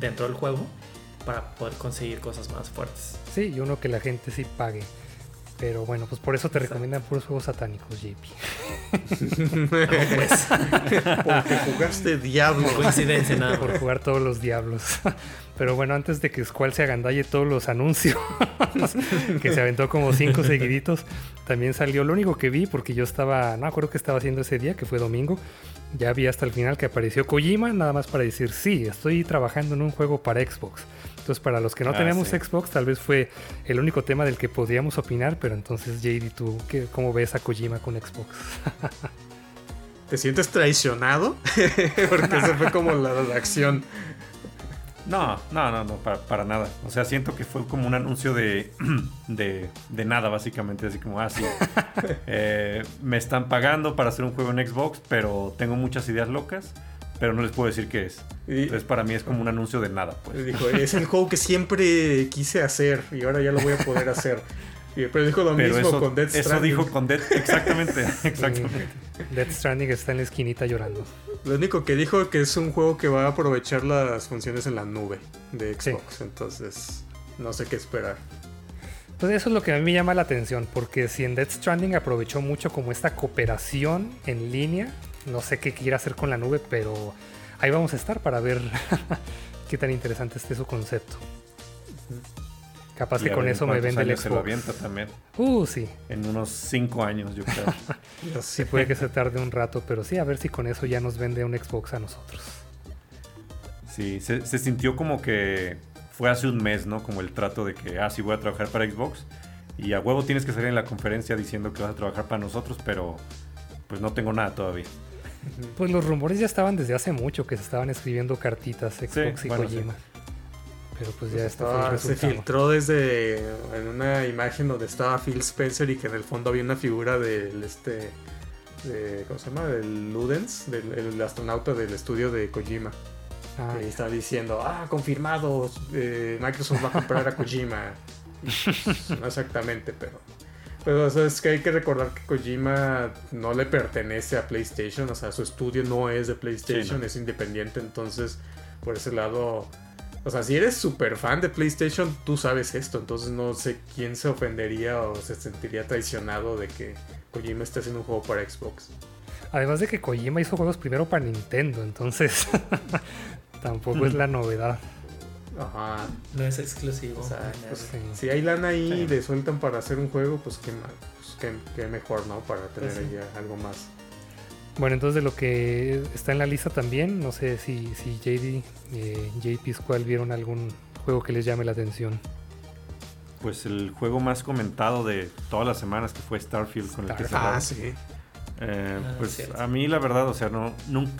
Speaker 4: dentro del juego para poder conseguir cosas más fuertes.
Speaker 1: Sí, y uno que la gente sí pague. Pero bueno, pues por eso te recomiendan puros juegos satánicos, JP.
Speaker 3: pues. *laughs* Porque jugaste Diablo.
Speaker 4: Coincidencia, nada.
Speaker 1: Por jugar todos los diablos. *laughs* Pero bueno, antes de que Squall se agandalle todos los anuncios, *laughs* que se aventó como cinco seguiditos, también salió lo único que vi, porque yo estaba, no acuerdo qué estaba haciendo ese día, que fue domingo. Ya vi hasta el final que apareció Kojima, nada más para decir, sí, estoy trabajando en un juego para Xbox. Entonces, para los que no ah, tenemos Xbox, tal vez fue el único tema del que podíamos opinar, pero entonces, JD, ¿tú qué, cómo ves a Kojima con Xbox?
Speaker 3: ¿Te sientes traicionado? *laughs* Porque esa fue como la reacción.
Speaker 2: No, no, no, no, para, nada. O sea, siento que fue como un anuncio de, *clears throat* de, nada, básicamente. Así como, ah, sí, *laughs* eh, me están pagando para hacer un juego en Xbox, pero tengo muchas ideas locas pero no les puedo decir qué es. Entonces para mí es como un anuncio de nada. Pues.
Speaker 3: Dijo, es el juego que siempre quise hacer y ahora ya lo voy a poder hacer. Pero dijo lo mismo con Death Stranding.
Speaker 2: Eso dijo con Death, exactamente, *laughs* *laughs* exactamente.
Speaker 1: Death Stranding está en la esquinita llorando.
Speaker 3: Lo único que dijo es que es un juego que va a aprovechar las funciones en la nube de Xbox, entonces no sé qué esperar.
Speaker 1: Pues eso es lo que a mí me llama la atención, porque si en Death Stranding aprovechó mucho como esta cooperación en línea, no sé qué quiere hacer con la nube, pero ahí vamos a estar para ver *laughs* qué tan interesante esté su concepto. Capaz que con eso me vende el Xbox. Se lo
Speaker 2: avienta también.
Speaker 1: Uh, sí.
Speaker 2: En unos 5 años, yo creo. *laughs*
Speaker 1: sí, puede que se tarde un rato, pero sí, a ver si con eso ya nos vende un Xbox a nosotros.
Speaker 2: Sí, se, se sintió como que fue hace un mes, ¿no? Como el trato de que, ah, sí, voy a trabajar para Xbox. Y a huevo tienes que salir en la conferencia diciendo que vas a trabajar para nosotros, pero pues no tengo nada todavía.
Speaker 1: Pues los rumores ya estaban desde hace mucho que se estaban escribiendo cartitas Xbox y Kojima. Pero pues ya
Speaker 3: pues Se filtró desde en una imagen donde estaba Phil Spencer y que en el fondo había una figura del este ¿cómo se llama? Del Ludens, del el astronauta del estudio de Kojima. Ah, que estaba diciendo, ah, confirmado, eh, Microsoft va a comprar a Kojima. *laughs* no exactamente, pero pero es que hay que recordar que Kojima no le pertenece a PlayStation, o sea, su estudio no es de PlayStation, es independiente, entonces por ese lado, o sea, si eres súper fan de PlayStation, tú sabes esto, entonces no sé quién se ofendería o se sentiría traicionado de que Kojima esté haciendo un juego para Xbox.
Speaker 1: Además de que Kojima hizo juegos primero para Nintendo, entonces *laughs* tampoco es la novedad.
Speaker 4: Ajá. No es exclusivo.
Speaker 3: Pues, si hay lana ahí y le sueltan para hacer un juego, pues qué, pues qué, mejor, ¿no? Para tener pues ahí algo más.
Speaker 1: Bueno, entonces de lo que está en la lista también, no sé si, si JD, eh, JP Squall vieron algún juego que les llame la atención.
Speaker 2: Pues el juego más comentado de todas las semanas que fue Starfield con el que
Speaker 3: Ah, sí.
Speaker 2: Eh, ah, pues a mí la verdad, o sea, no,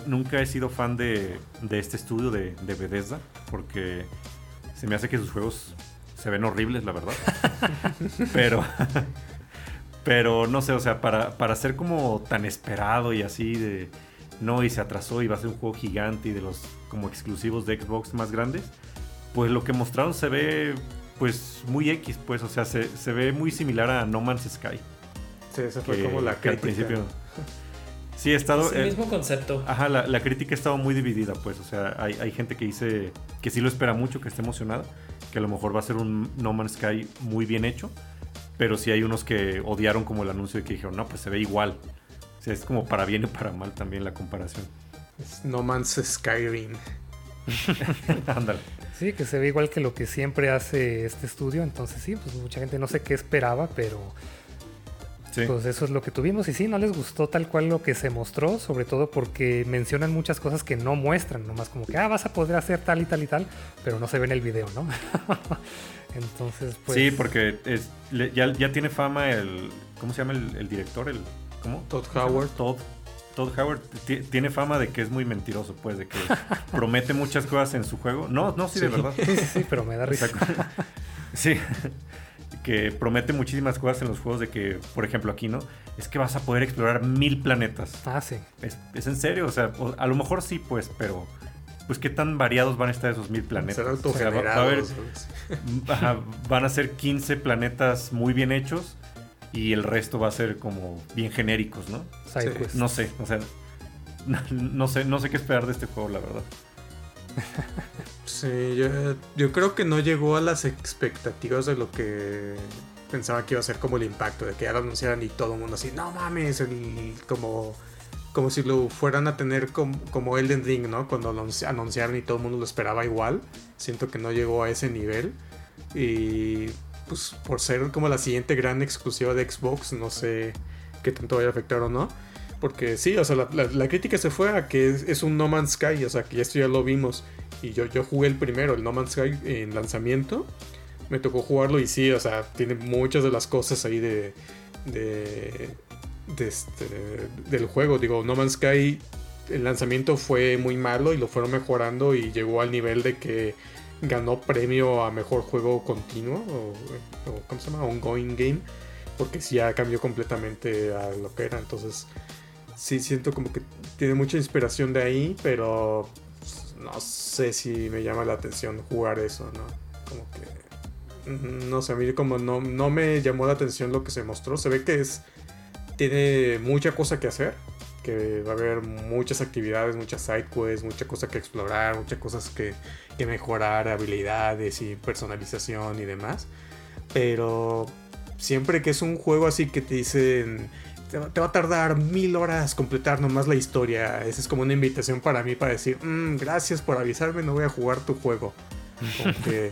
Speaker 2: nunca he sido fan de, este estudio de, de, Bethesda porque se me hace que sus juegos se ven horribles, la verdad. *laughs* pero, *laughs* pero no sé, o sea, para, para ser como tan esperado y así de, no, y se atrasó y va a ser un juego gigante y de los como exclusivos de Xbox más grandes, pues lo que mostraron se ve pues muy X, pues, o sea, se, se ve muy similar a No Man's Sky.
Speaker 3: Sí, esa fue como la crítica. al principio.
Speaker 2: Sí, ha estado.
Speaker 4: Es el mismo concepto.
Speaker 2: Ajá, la, crítica ha estado muy dividida, pues. O sea, hay, gente que dice que sí lo espera mucho, que esté emocionada, que a lo mejor va a ser un No Man's Sky muy bien hecho, pero sí hay unos que odiaron como el anuncio y que dijeron, no, pues se ve igual. O sea, es como para bien y para mal también la comparación.
Speaker 3: Es no Man's Skyrim. *laughs*
Speaker 2: Ándale.
Speaker 1: sí, que se ve igual que lo que siempre hace este estudio, entonces sí, pues mucha gente no sé qué esperaba, pero Pues eso es lo que tuvimos y sí, no les gustó tal cual lo que se mostró, sobre todo porque mencionan muchas cosas que no muestran, nomás como que, ah, vas a poder hacer tal y tal y tal, pero no se ve en el video, ¿no? *laughs* Entonces, pues...
Speaker 2: Sí, porque es, ya, ya, tiene fama el... ¿Cómo se llama el, director? El, ¿Cómo?
Speaker 3: Todd Howard.
Speaker 2: Todd, Todd Howard tiene fama de que es muy mentiroso, pues, de que *laughs* promete muchas cosas en su juego. No, no, sí, de verdad.
Speaker 1: Sí, sí, pero me da risa. *laughs*
Speaker 2: sí, que promete muchísimas cosas en los juegos de que, por ejemplo, aquí, ¿no? Es que vas a poder explorar mil planetas.
Speaker 1: Ah, sí.
Speaker 2: Es, en serio, o sea, a lo mejor sí, pues, pero pues qué tan variados van a estar esos mil planetas.
Speaker 3: O sea, *laughs*
Speaker 2: van a ser 15 planetas muy bien hechos y el resto va a ser como bien genéricos, ¿no? No sé, o sea, *laughs* no, sé, no sé qué esperar de este juego, la verdad. *laughs*
Speaker 3: Sí, yo, creo que no llegó a las expectativas de lo que pensaba que iba a ser como el impacto, de que ya lo anunciaran y todo el mundo así, no mames, el, como, como si lo fueran a tener como, como Elden Ring, ¿no? Cuando lo anunciaron y todo el mundo lo esperaba igual. Siento que no llegó a ese nivel. Y pues por ser como la siguiente gran exclusiva de Xbox, no sé qué tanto vaya a afectar o no. Porque sí, o sea, la, crítica se fue a que es, un No Man's Sky, o sea, que esto ya lo vimos. Y yo, yo jugué el primero, el No Man's Sky en lanzamiento. Me tocó jugarlo y sí, o sea, tiene muchas de las cosas ahí de, de, este, del juego. Digo, No Man's Sky, el lanzamiento fue muy malo y lo fueron mejorando y llegó al nivel de que ganó premio a mejor juego continuo o, ¿cómo se llama? Ongoing game. Porque sí ya cambió completamente a lo que era. Entonces, sí siento como que tiene mucha inspiración de ahí, pero no sé si me llama la atención jugar eso, ¿no? Como que. No sé, a mí como no, no me llamó la atención lo que se mostró. Se ve que es. Tiene mucha cosa que hacer que va a haber muchas actividades, muchas sidequests, mucha cosa que explorar, muchas cosas que, que mejorar, habilidades y personalización y demás. Pero siempre que es un juego así que te dicen te va, a tardar mil horas completar nomás la historia. Esa es como una invitación para mí para decir, mm, gracias por avisarme, no voy a jugar tu juego. Porque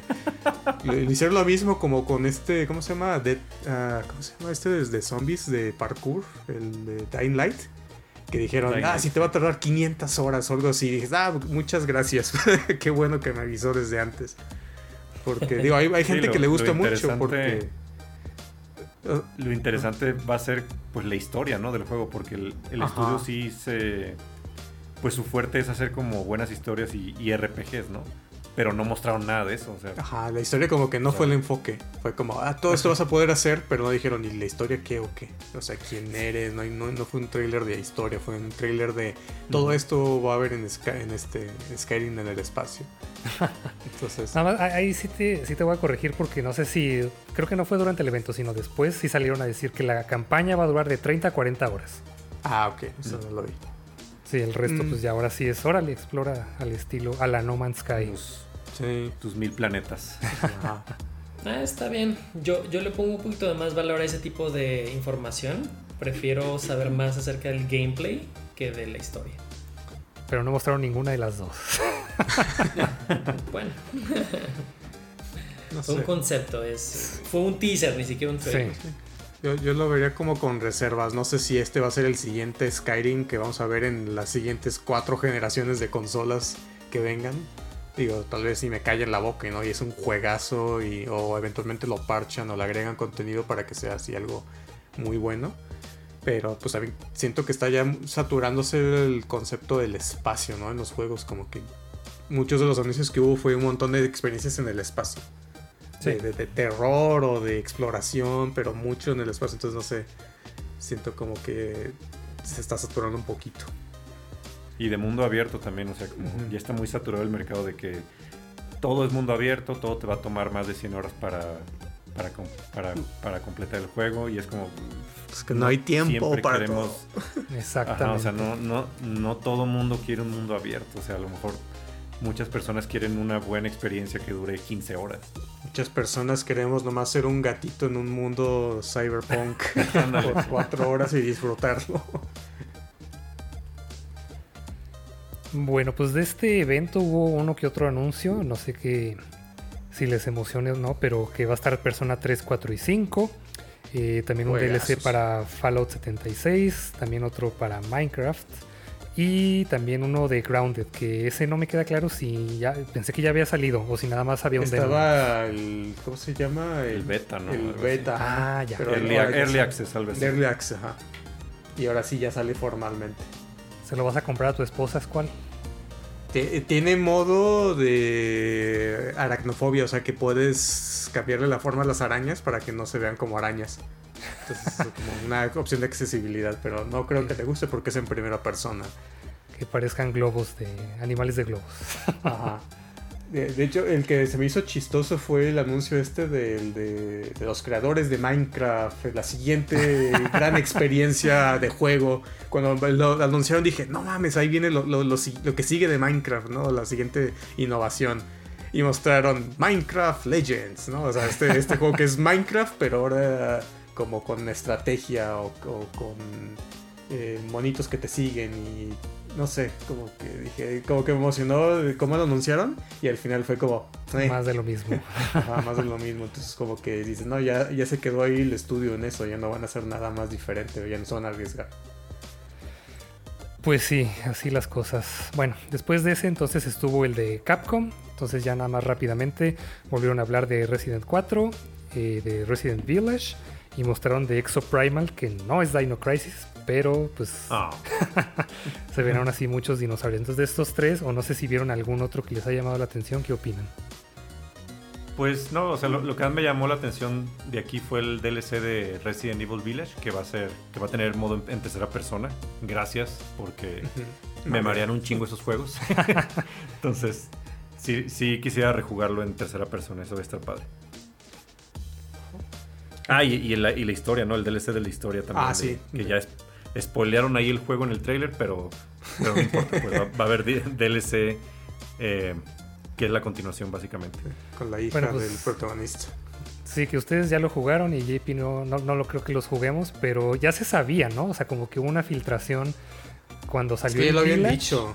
Speaker 3: *laughs* hicieron lo mismo como con este, ¿cómo se llama? Ah, ¿Cómo se llama? Este de zombies de parkour, el de Dying Light que dijeron, ah, si te va a tardar 500 horas o algo así. Y dije, ah, muchas gracias. *laughs* Qué bueno que me avisó desde antes. Porque, digo, hay, gente que le gusta mucho porque...
Speaker 2: Lo interesante va a ser, pues, la historia, ¿no? Del juego, porque el, estudio sí se... Pues su fuerte es hacer como buenas historias y, y RPGs, ¿no? Pero no mostraron nada de eso. O sea,
Speaker 3: Ajá, la historia como que no fue el enfoque. Fue como, ah, todo esto *laughs* vas a poder hacer, pero no dijeron ni la historia qué o qué. O sea, quién eres. No, no, fue un trailer de historia, fue un trailer de todo esto va a haber en, en este Skyrim en el espacio. *laughs*
Speaker 1: Entonces. Nada más, ahí sí te, sí te voy a corregir porque no sé si. Creo que no fue durante el evento, sino después sí salieron a decir que la campaña va a durar de 30 a 40 horas.
Speaker 3: Ah, ok, eso no lo vi.
Speaker 1: Sí, el resto, mm. pues ya ahora sí es órale, explora al estilo, a la No Man's Sky.
Speaker 2: Sí. Tus mil planetas.
Speaker 4: Ah, está bien. Yo, yo le pongo un poquito de más valor a ese tipo de información. Prefiero saber más acerca del gameplay que de la historia.
Speaker 1: Pero no mostraron ninguna de las dos. *laughs*
Speaker 4: bueno. fue un concepto, es, fue un teaser, ni siquiera un trailer.
Speaker 3: Yo, yo, lo vería como con reservas. No sé si este va a ser el siguiente Skyrim que vamos a ver en las siguientes cuatro generaciones de consolas que vengan. Digo, tal vez si me callen la boca ¿no? y es un juegazo y, o eventualmente lo parchan o le agregan contenido para que sea así algo muy bueno. Pero pues siento que está ya saturándose el concepto del espacio, ¿no? En los juegos, como que muchos de los anuncios que hubo fue un montón de experiencias en el espacio. De, de, terror o de exploración, pero mucho en el espacio. Entonces no sé, siento como que se está saturando un poquito.
Speaker 2: Y de mundo abierto también, o sea, como ya está muy saturado el mercado de que todo es mundo abierto, todo te va a tomar más de 100 horas para, para, para, para completar el juego y es como...
Speaker 3: Es que no, hay tiempo para
Speaker 2: queremos, Exactamente. *laughs* o sea, no, no, no todo mundo quiere un mundo abierto, o sea, a lo mejor muchas personas quieren una buena experiencia que dure 15 horas.
Speaker 3: Muchas personas queremos nomás ser un gatito en un mundo cyberpunk *laughs* por 4 horas y disfrutarlo.
Speaker 1: Bueno, pues de este evento hubo uno que otro anuncio, no sé qué si les emociona o no, pero que va a estar Persona 3, 4 y 5. Eh, también un DLC para Fallout 76, también otro para Minecraft y también uno de Grounded, que ese no me queda claro si ya pensé que ya había salido o si nada más había un
Speaker 3: Estaba el ¿cómo se llama?
Speaker 2: El, beta, ¿no?
Speaker 3: El beta.
Speaker 1: Ah, ya.
Speaker 2: early, early access,
Speaker 3: al Early access, ajá. Y ahora sí ya sale formalmente.
Speaker 1: ¿Se lo vas a comprar a tu esposa, cuál?
Speaker 3: Tiene modo de aracnofobia, o sea que puedes cambiarle la forma a las arañas para que no se vean como arañas. Entonces es como una opción de accesibilidad, pero no creo que te guste porque es en primera persona.
Speaker 1: Que parezcan globos de animales de globos.
Speaker 3: Ajá. *laughs* De, hecho, el que se me hizo chistoso fue el anuncio este de, de, los creadores de Minecraft, la siguiente *laughs* gran experiencia de juego. Cuando lo anunciaron dije, no mames, ahí viene lo, lo, lo, que sigue de Minecraft, ¿no? La siguiente innovación. Y mostraron Minecraft Legends, ¿no? O sea, este, este juego que es Minecraft, pero ahora como con estrategia o, con eh, monitos que te siguen y no sé, como que dije, como que me emocionó cómo lo anunciaron y al final fue como...
Speaker 1: Eh". Más de lo mismo.
Speaker 3: más de lo mismo, entonces como que dices, no, ya, ya se quedó ahí el estudio en eso, ya no van a hacer nada más diferente, ya no se van a arriesgar.
Speaker 1: Pues sí, así las cosas. Bueno, después de ese entonces estuvo el de Capcom, entonces ya nada más rápidamente volvieron a hablar de Resident 4, eh, de Resident Village y mostraron de Exo Primal, que no es Dino Crisis, pero pues ah. *laughs* se ven aún así muchos dinosaurios. Entonces de estos tres, o no sé si vieron algún otro que les haya llamado la atención, ¿qué opinan?
Speaker 2: Pues no, o sea, lo, que más me llamó la atención de aquí fue el DLC de Resident Evil Village, que va a ser, que va a tener modo en, tercera persona. Gracias, porque me marean un chingo esos juegos. *laughs* Entonces, sí, sí quisiera rejugarlo en tercera persona, eso va a estar padre. Ah, y, la, historia, ¿no? El DLC de la historia también.
Speaker 3: Ah, sí.
Speaker 2: Que ya es, spoilearon ahí el juego en el trailer, pero, no importa, pues va, a haber DLC eh, que es la continuación, básicamente.
Speaker 3: Con la hija pues, del protagonista.
Speaker 1: Sí, que ustedes ya lo jugaron y JP no, no, lo creo que los juguemos, pero ya se sabía, ¿no? O sea, como que hubo una filtración cuando salió.
Speaker 3: Sí, lo habían dicho.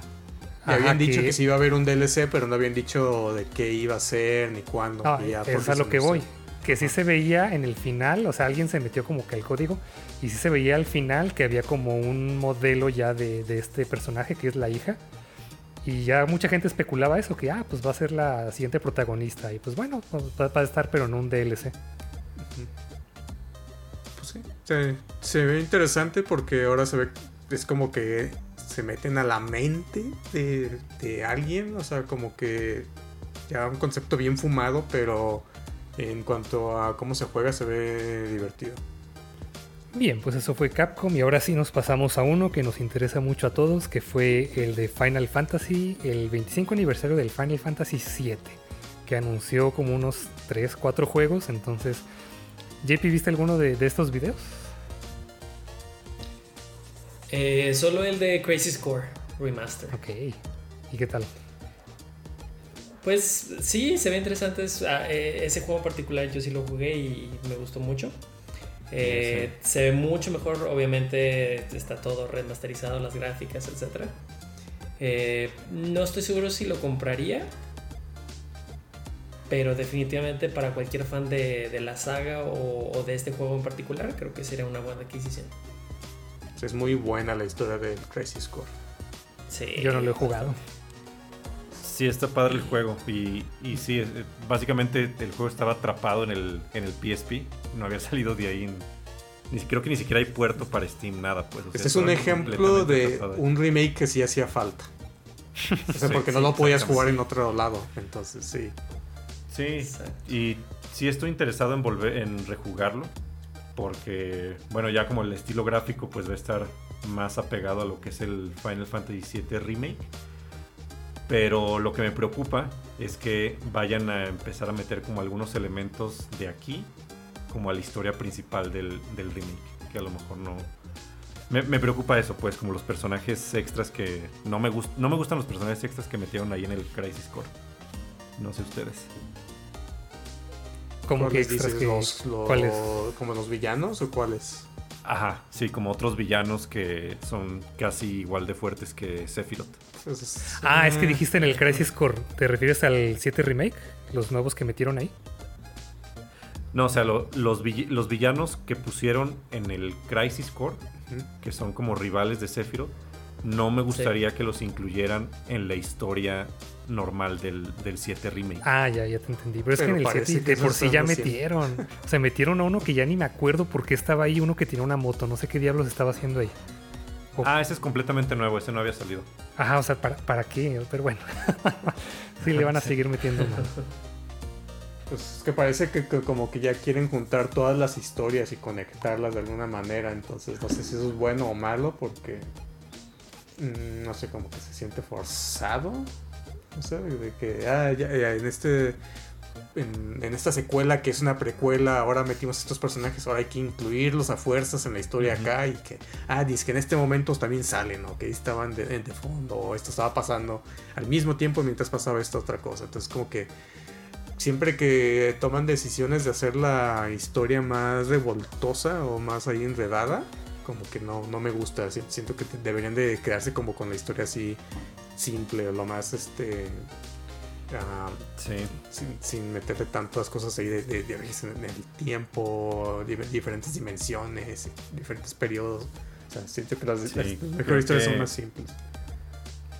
Speaker 3: Y habían dicho que... sí iba a haber un DLC, pero no habían dicho de qué iba a ser ni cuándo.
Speaker 1: Ah, es a lo que voy que sí se veía en el final, o sea, alguien se metió como que el código y sí se veía al final que había como un modelo ya de, este personaje que es la hija. Y ya mucha gente especulaba eso, que ah, pues va a ser la siguiente protagonista. Y pues bueno, pues, va, a estar, pero en un DLC.
Speaker 3: Pues sí, se, se, ve interesante porque ahora se ve, es como que se meten a la mente de, de alguien, o sea, como que ya un concepto bien fumado, pero en cuanto a cómo se juega se ve divertido.
Speaker 1: Bien, pues eso fue Capcom y ahora sí nos pasamos a uno que nos interesa mucho a todos, que fue el de Final Fantasy, el 25 aniversario del Final Fantasy VII, que anunció como unos 3, 4 juegos. Entonces, JP, ¿viste alguno de, estos videos?
Speaker 4: Eh, solo el de Crazy Score Remaster.
Speaker 1: Ok, ¿y qué tal?
Speaker 4: Pues sí, se ve interesante. Ah, eh, ese juego en particular yo sí lo jugué y me gustó mucho. Eh, se ve mucho mejor, obviamente está todo remasterizado, las gráficas, etc. Eh, no estoy seguro si lo compraría, pero definitivamente para cualquier fan de, la saga o, de este juego en particular, creo que sería una buena adquisición.
Speaker 3: Es muy buena la historia del Crazy Score.
Speaker 1: Sí. Yo no lo he jugado.
Speaker 2: Sí, está padre el juego. Y, y sí, eh, básicamente el juego estaba atrapado en el, en el PSP. No había *laughs* salido de ahí. ni, creo que ni siquiera hay puerto para Steam, nada. Pues,
Speaker 3: este es un ejemplo de un remake que sí hacía falta. O sea, porque no lo podías jugar en otro lado. Entonces, sí.
Speaker 2: Sí, y sí estoy interesado en volver, en rejugarlo. Porque, bueno, ya como el estilo gráfico, pues va a estar más apegado a lo que es el Final Fantasy VII Remake. Pero lo que me preocupa es que vayan a empezar a meter como algunos elementos de aquí, como a la historia principal del, remake, que a lo mejor no... Me, preocupa eso, pues, como los personajes extras que... No me, no me gustan los personajes extras que metieron ahí en el Crisis Core. No sé ustedes.
Speaker 3: ¿Cómo que extras que, los, ¿Cuáles? ¿Como los villanos o cuáles?
Speaker 2: Ajá, sí, como otros villanos que son casi igual de fuertes que Sephiroth
Speaker 1: ah, es que dijiste en el Crisis Core, ¿te refieres al 7 Remake? ¿Los nuevos que metieron ahí?
Speaker 2: No, o sea, los, los villanos que pusieron en el Crisis Core, que son como rivales de Sephiroth, no me gustaría que los incluyeran en la historia normal del, 7 remake.
Speaker 1: Ah, ya, ya te entendí. Pero es que en el 7 de por sí ya metieron. O sea, metieron a uno que ya ni me acuerdo por qué estaba ahí, uno que tiene una moto. No sé qué diablos estaba haciendo ahí.
Speaker 2: Ah, ese es completamente nuevo, ese no había salido.
Speaker 1: Ajá, o sea, ¿para, para qué? Pero bueno. *laughs* sí, le van a seguir metiendo más.
Speaker 3: Pues es que parece que, como que ya quieren juntar todas las historias y conectarlas de alguna manera. Entonces no sé si eso es bueno o malo porque mm, no sé, como que se siente forzado. No sé, de que ah, ya, en este en, esta secuela que es una precuela, ahora metimos estos personajes, ahora hay que incluirlos a fuerzas en la historia acá y que, ah, dice que en este momento también salen, o que estaban de, de, fondo, o esto estaba pasando al mismo tiempo mientras pasaba esta otra cosa. Entonces como que siempre que toman decisiones de hacer la historia más revoltosa o más ahí enredada, como que no, no me gusta. Siento que deberían de quedarse como con la historia así simple o lo más este Ah, sin, meterle tantas cosas ahí de, de, en el tiempo, diferentes dimensiones, diferentes periodos. O sea, siento que las, mejores historias son más simples.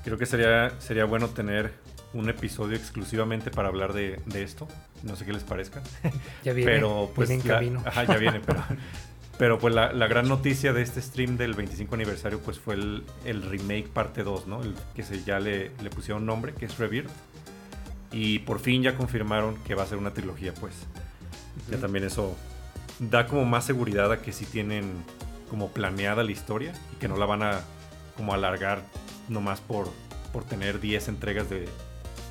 Speaker 2: Creo que sería, sería bueno tener un episodio exclusivamente para hablar de, esto. No sé qué les parezca. *laughs*
Speaker 1: Ya viene. Pero pues en camino.
Speaker 2: Ajá, ya viene, pero, *laughs* pero pues la, gran noticia de este stream del 25 aniversario pues fue el, remake parte 2, ¿no? El que se, ya le, le pusieron nombre, que es Rebirth. Y por fin ya confirmaron que va a ser una trilogía, pues. Ya también eso da como más seguridad a que sí tienen como planeada la historia y que no la van a como alargar nomás por, por tener 10 entregas de,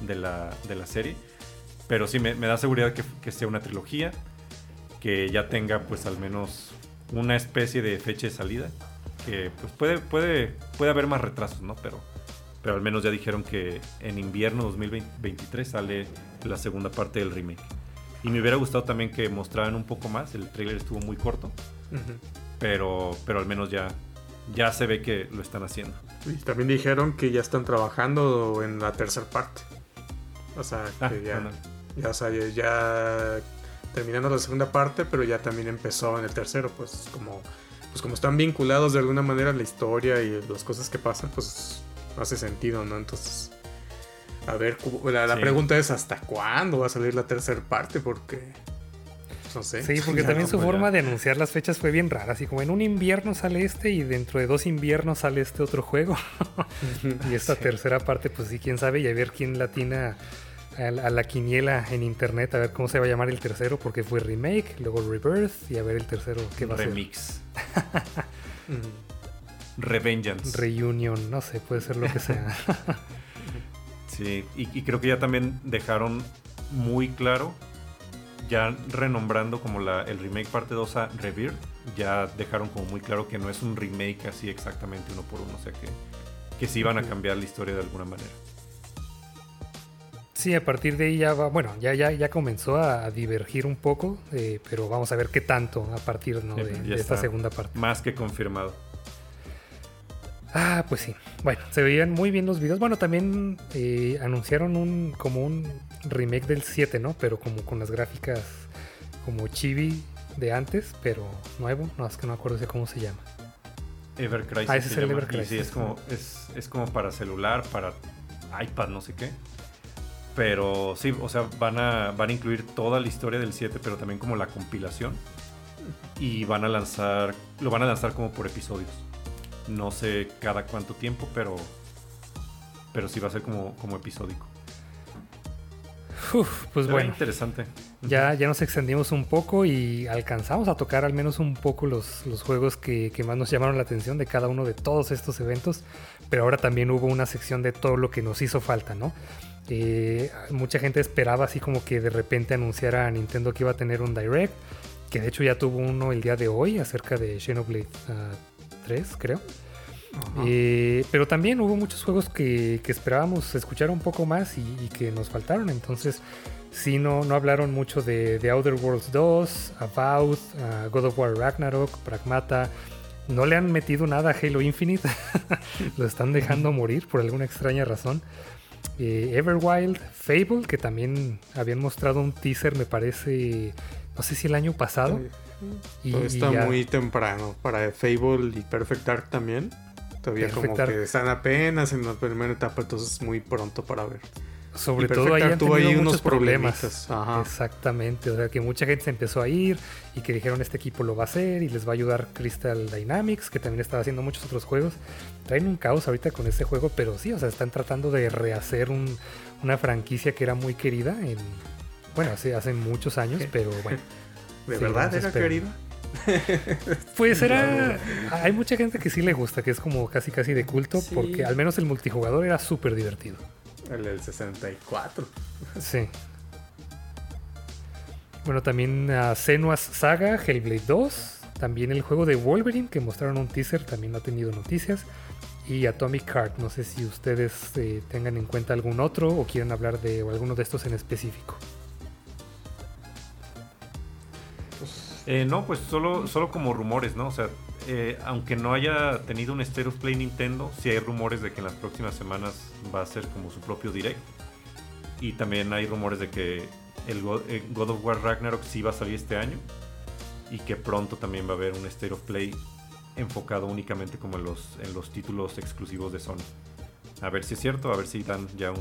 Speaker 2: de, la, de, la, serie. Pero sí me, da seguridad que, que, sea una trilogía, que ya tenga pues al menos una especie de fecha de salida. Que pues puede, puede, puede haber más retrasos, ¿no? Pero pero al menos ya dijeron que en invierno 2023 sale la segunda parte del remake. Y me hubiera gustado también que mostraran un poco más, el trailer estuvo muy corto, pero, pero al menos ya, ya se ve que lo están haciendo.
Speaker 3: Y también dijeron que ya están trabajando en la tercera parte. O sea, que ah, ya, ya, ya, terminando la segunda parte, pero ya también empezó en el tercero, pues como, pues como están vinculados de alguna manera a la historia y las cosas que pasan, pues hace sentido, ¿no? Entonces, a ver, la, pregunta es hasta cuándo va a salir la tercera parte, porque pues, no sé.
Speaker 1: Sí, *laughs* porque también su forma de anunciar las fechas fue bien rara, así como en un invierno sale este y dentro de dos inviernos sale este otro juego. *laughs* y esta tercera parte, pues sí, quién sabe, y a ver quién latina a la, quiniela en internet, a ver cómo se va a llamar el tercero, porque fue remake, luego rebirth y a ver el tercero qué va a ser.
Speaker 2: Remix. *laughs* Revengeance.
Speaker 1: Reunion, no sé, puede ser lo que sea. *laughs*
Speaker 2: sí, y, creo que ya también dejaron muy claro, ya renombrando como la, el remake parte 2 a Rebirth, ya dejaron como muy claro que no es un remake así exactamente uno por uno, o sea que, que sí iban a cambiar la historia de alguna manera.
Speaker 1: Sí, a partir de ahí ya va, bueno, ya, ya, ya comenzó a, divergir un poco, eh, pero vamos a ver qué tanto a partir de esta segunda parte.
Speaker 2: Más que confirmado.
Speaker 1: Ah, pues sí. Bueno, se veían muy bien los videos. Bueno, también eh, anunciaron un como un remake del 7, ¿no? Pero como con las gráficas como chibi de antes, pero nuevo. No, es que no me acuerdo de cómo se llama.
Speaker 2: Ever Crisis.
Speaker 1: Ah, ese es el Ever
Speaker 2: Crisis. Sí, es como, es, es como para celular, para iPad, no sé qué. Pero sí, o sea, van a, van a incluir toda la historia del 7, pero también como la compilación. Y van a lanzar, lo van a lanzar como por episodios. No sé cada cuánto tiempo, pero, pero sí va a ser como, como episódico.
Speaker 1: Uf, pues bueno.
Speaker 2: interesante.
Speaker 1: Ya, ya nos extendimos un poco y alcanzamos a tocar al menos un poco los, los juegos que, que, más nos llamaron la atención de cada uno de todos estos eventos. Pero ahora también hubo una sección de todo lo que nos hizo falta, ¿no? Eh, mucha gente esperaba así como que de repente anunciara a Nintendo que iba a tener un Direct. Que de hecho ya tuvo uno el día de hoy acerca de Xenoblade 3, creo. Eh, pero también hubo muchos juegos que, esperábamos escuchar un poco más y, que nos faltaron. Entonces, sí, no, no hablaron mucho de, de Outer Worlds 2, About, God of War Ragnarok, Pragmata. No le han metido nada a Halo Infinite. *laughs* Lo están dejando morir por alguna extraña razón. Eh, Everwild, Fable, que también habían mostrado un teaser, me parece, no sé si el año pasado.
Speaker 3: Y, está muy temprano para Fable y Perfect Dark también. Todavía como que están apenas en la primera etapa, entonces es muy pronto para ver.
Speaker 1: Sobre todo ahí han tenido muchos problemas. Exactamente, o sea que mucha gente se empezó a ir y que dijeron este equipo lo va a hacer y les va a ayudar Crystal Dynamics, que también estaba haciendo muchos otros juegos. Traen un caos ahorita con este juego, pero sí, o sea, están tratando de rehacer una franquicia que era muy querida en, bueno, hace, hace muchos años, pero bueno. *laughs*
Speaker 3: ¿De verdad era querida? *laughs*
Speaker 1: Pues era. *laughs* Hay mucha gente que sí le gusta, que es como casi casi de culto, porque al menos el multijugador era súper divertido.
Speaker 3: El del 64.
Speaker 1: Sí. Bueno, también a Senua's Saga, Hellblade 2. También el juego de Wolverine, que mostraron un teaser, también no ha tenido noticias. Y Atomic Heart. No sé si ustedes eh, tengan en cuenta algún otro o quieren hablar de alguno de estos en específico.
Speaker 2: Eh, no, pues solo, solo como rumores, ¿no? O sea, eh, aunque no haya tenido un State of Play Nintendo, sí hay rumores de que en las próximas semanas va a ser como su propio direct. Y también hay rumores de que el God, eh, of War Ragnarok sí va a salir este año. Y que pronto también va a haber un State of Play enfocado únicamente como en los, en los títulos exclusivos de Sony. A ver si es cierto, a ver si dan ya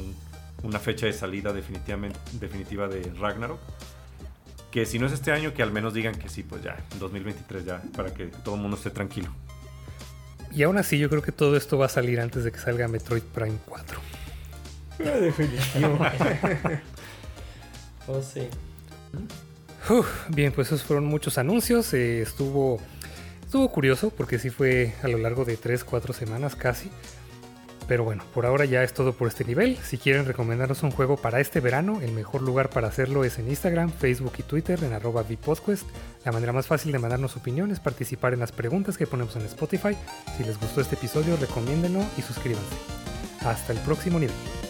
Speaker 2: una fecha de salida definitivamente, definitiva de Ragnarok que si no es este año, que al menos digan que sí, pues ya, 2023 ya, para que todo el mundo esté tranquilo.
Speaker 1: Y aún así, yo creo que todo esto va a salir antes de que salga Metroid Prime 4.
Speaker 3: Definitivo. *laughs*
Speaker 4: oh, sí.
Speaker 1: bien, pues esos fueron muchos anuncios. Eh, estuvo, estuvo curioso porque sí fue a lo largo de 3-4 semanas casi. Pero bueno, por ahora ya es todo por este nivel. Si quieren recomendarnos un juego para este verano, el mejor lugar para hacerlo es en Instagram, Facebook y Twitter en arroba Vpodquest. La manera más fácil de mandarnos opiniones es participar en las preguntas que ponemos en Spotify. Si les gustó este episodio, recomiéndenlo y suscríbanse. Hasta el próximo nivel.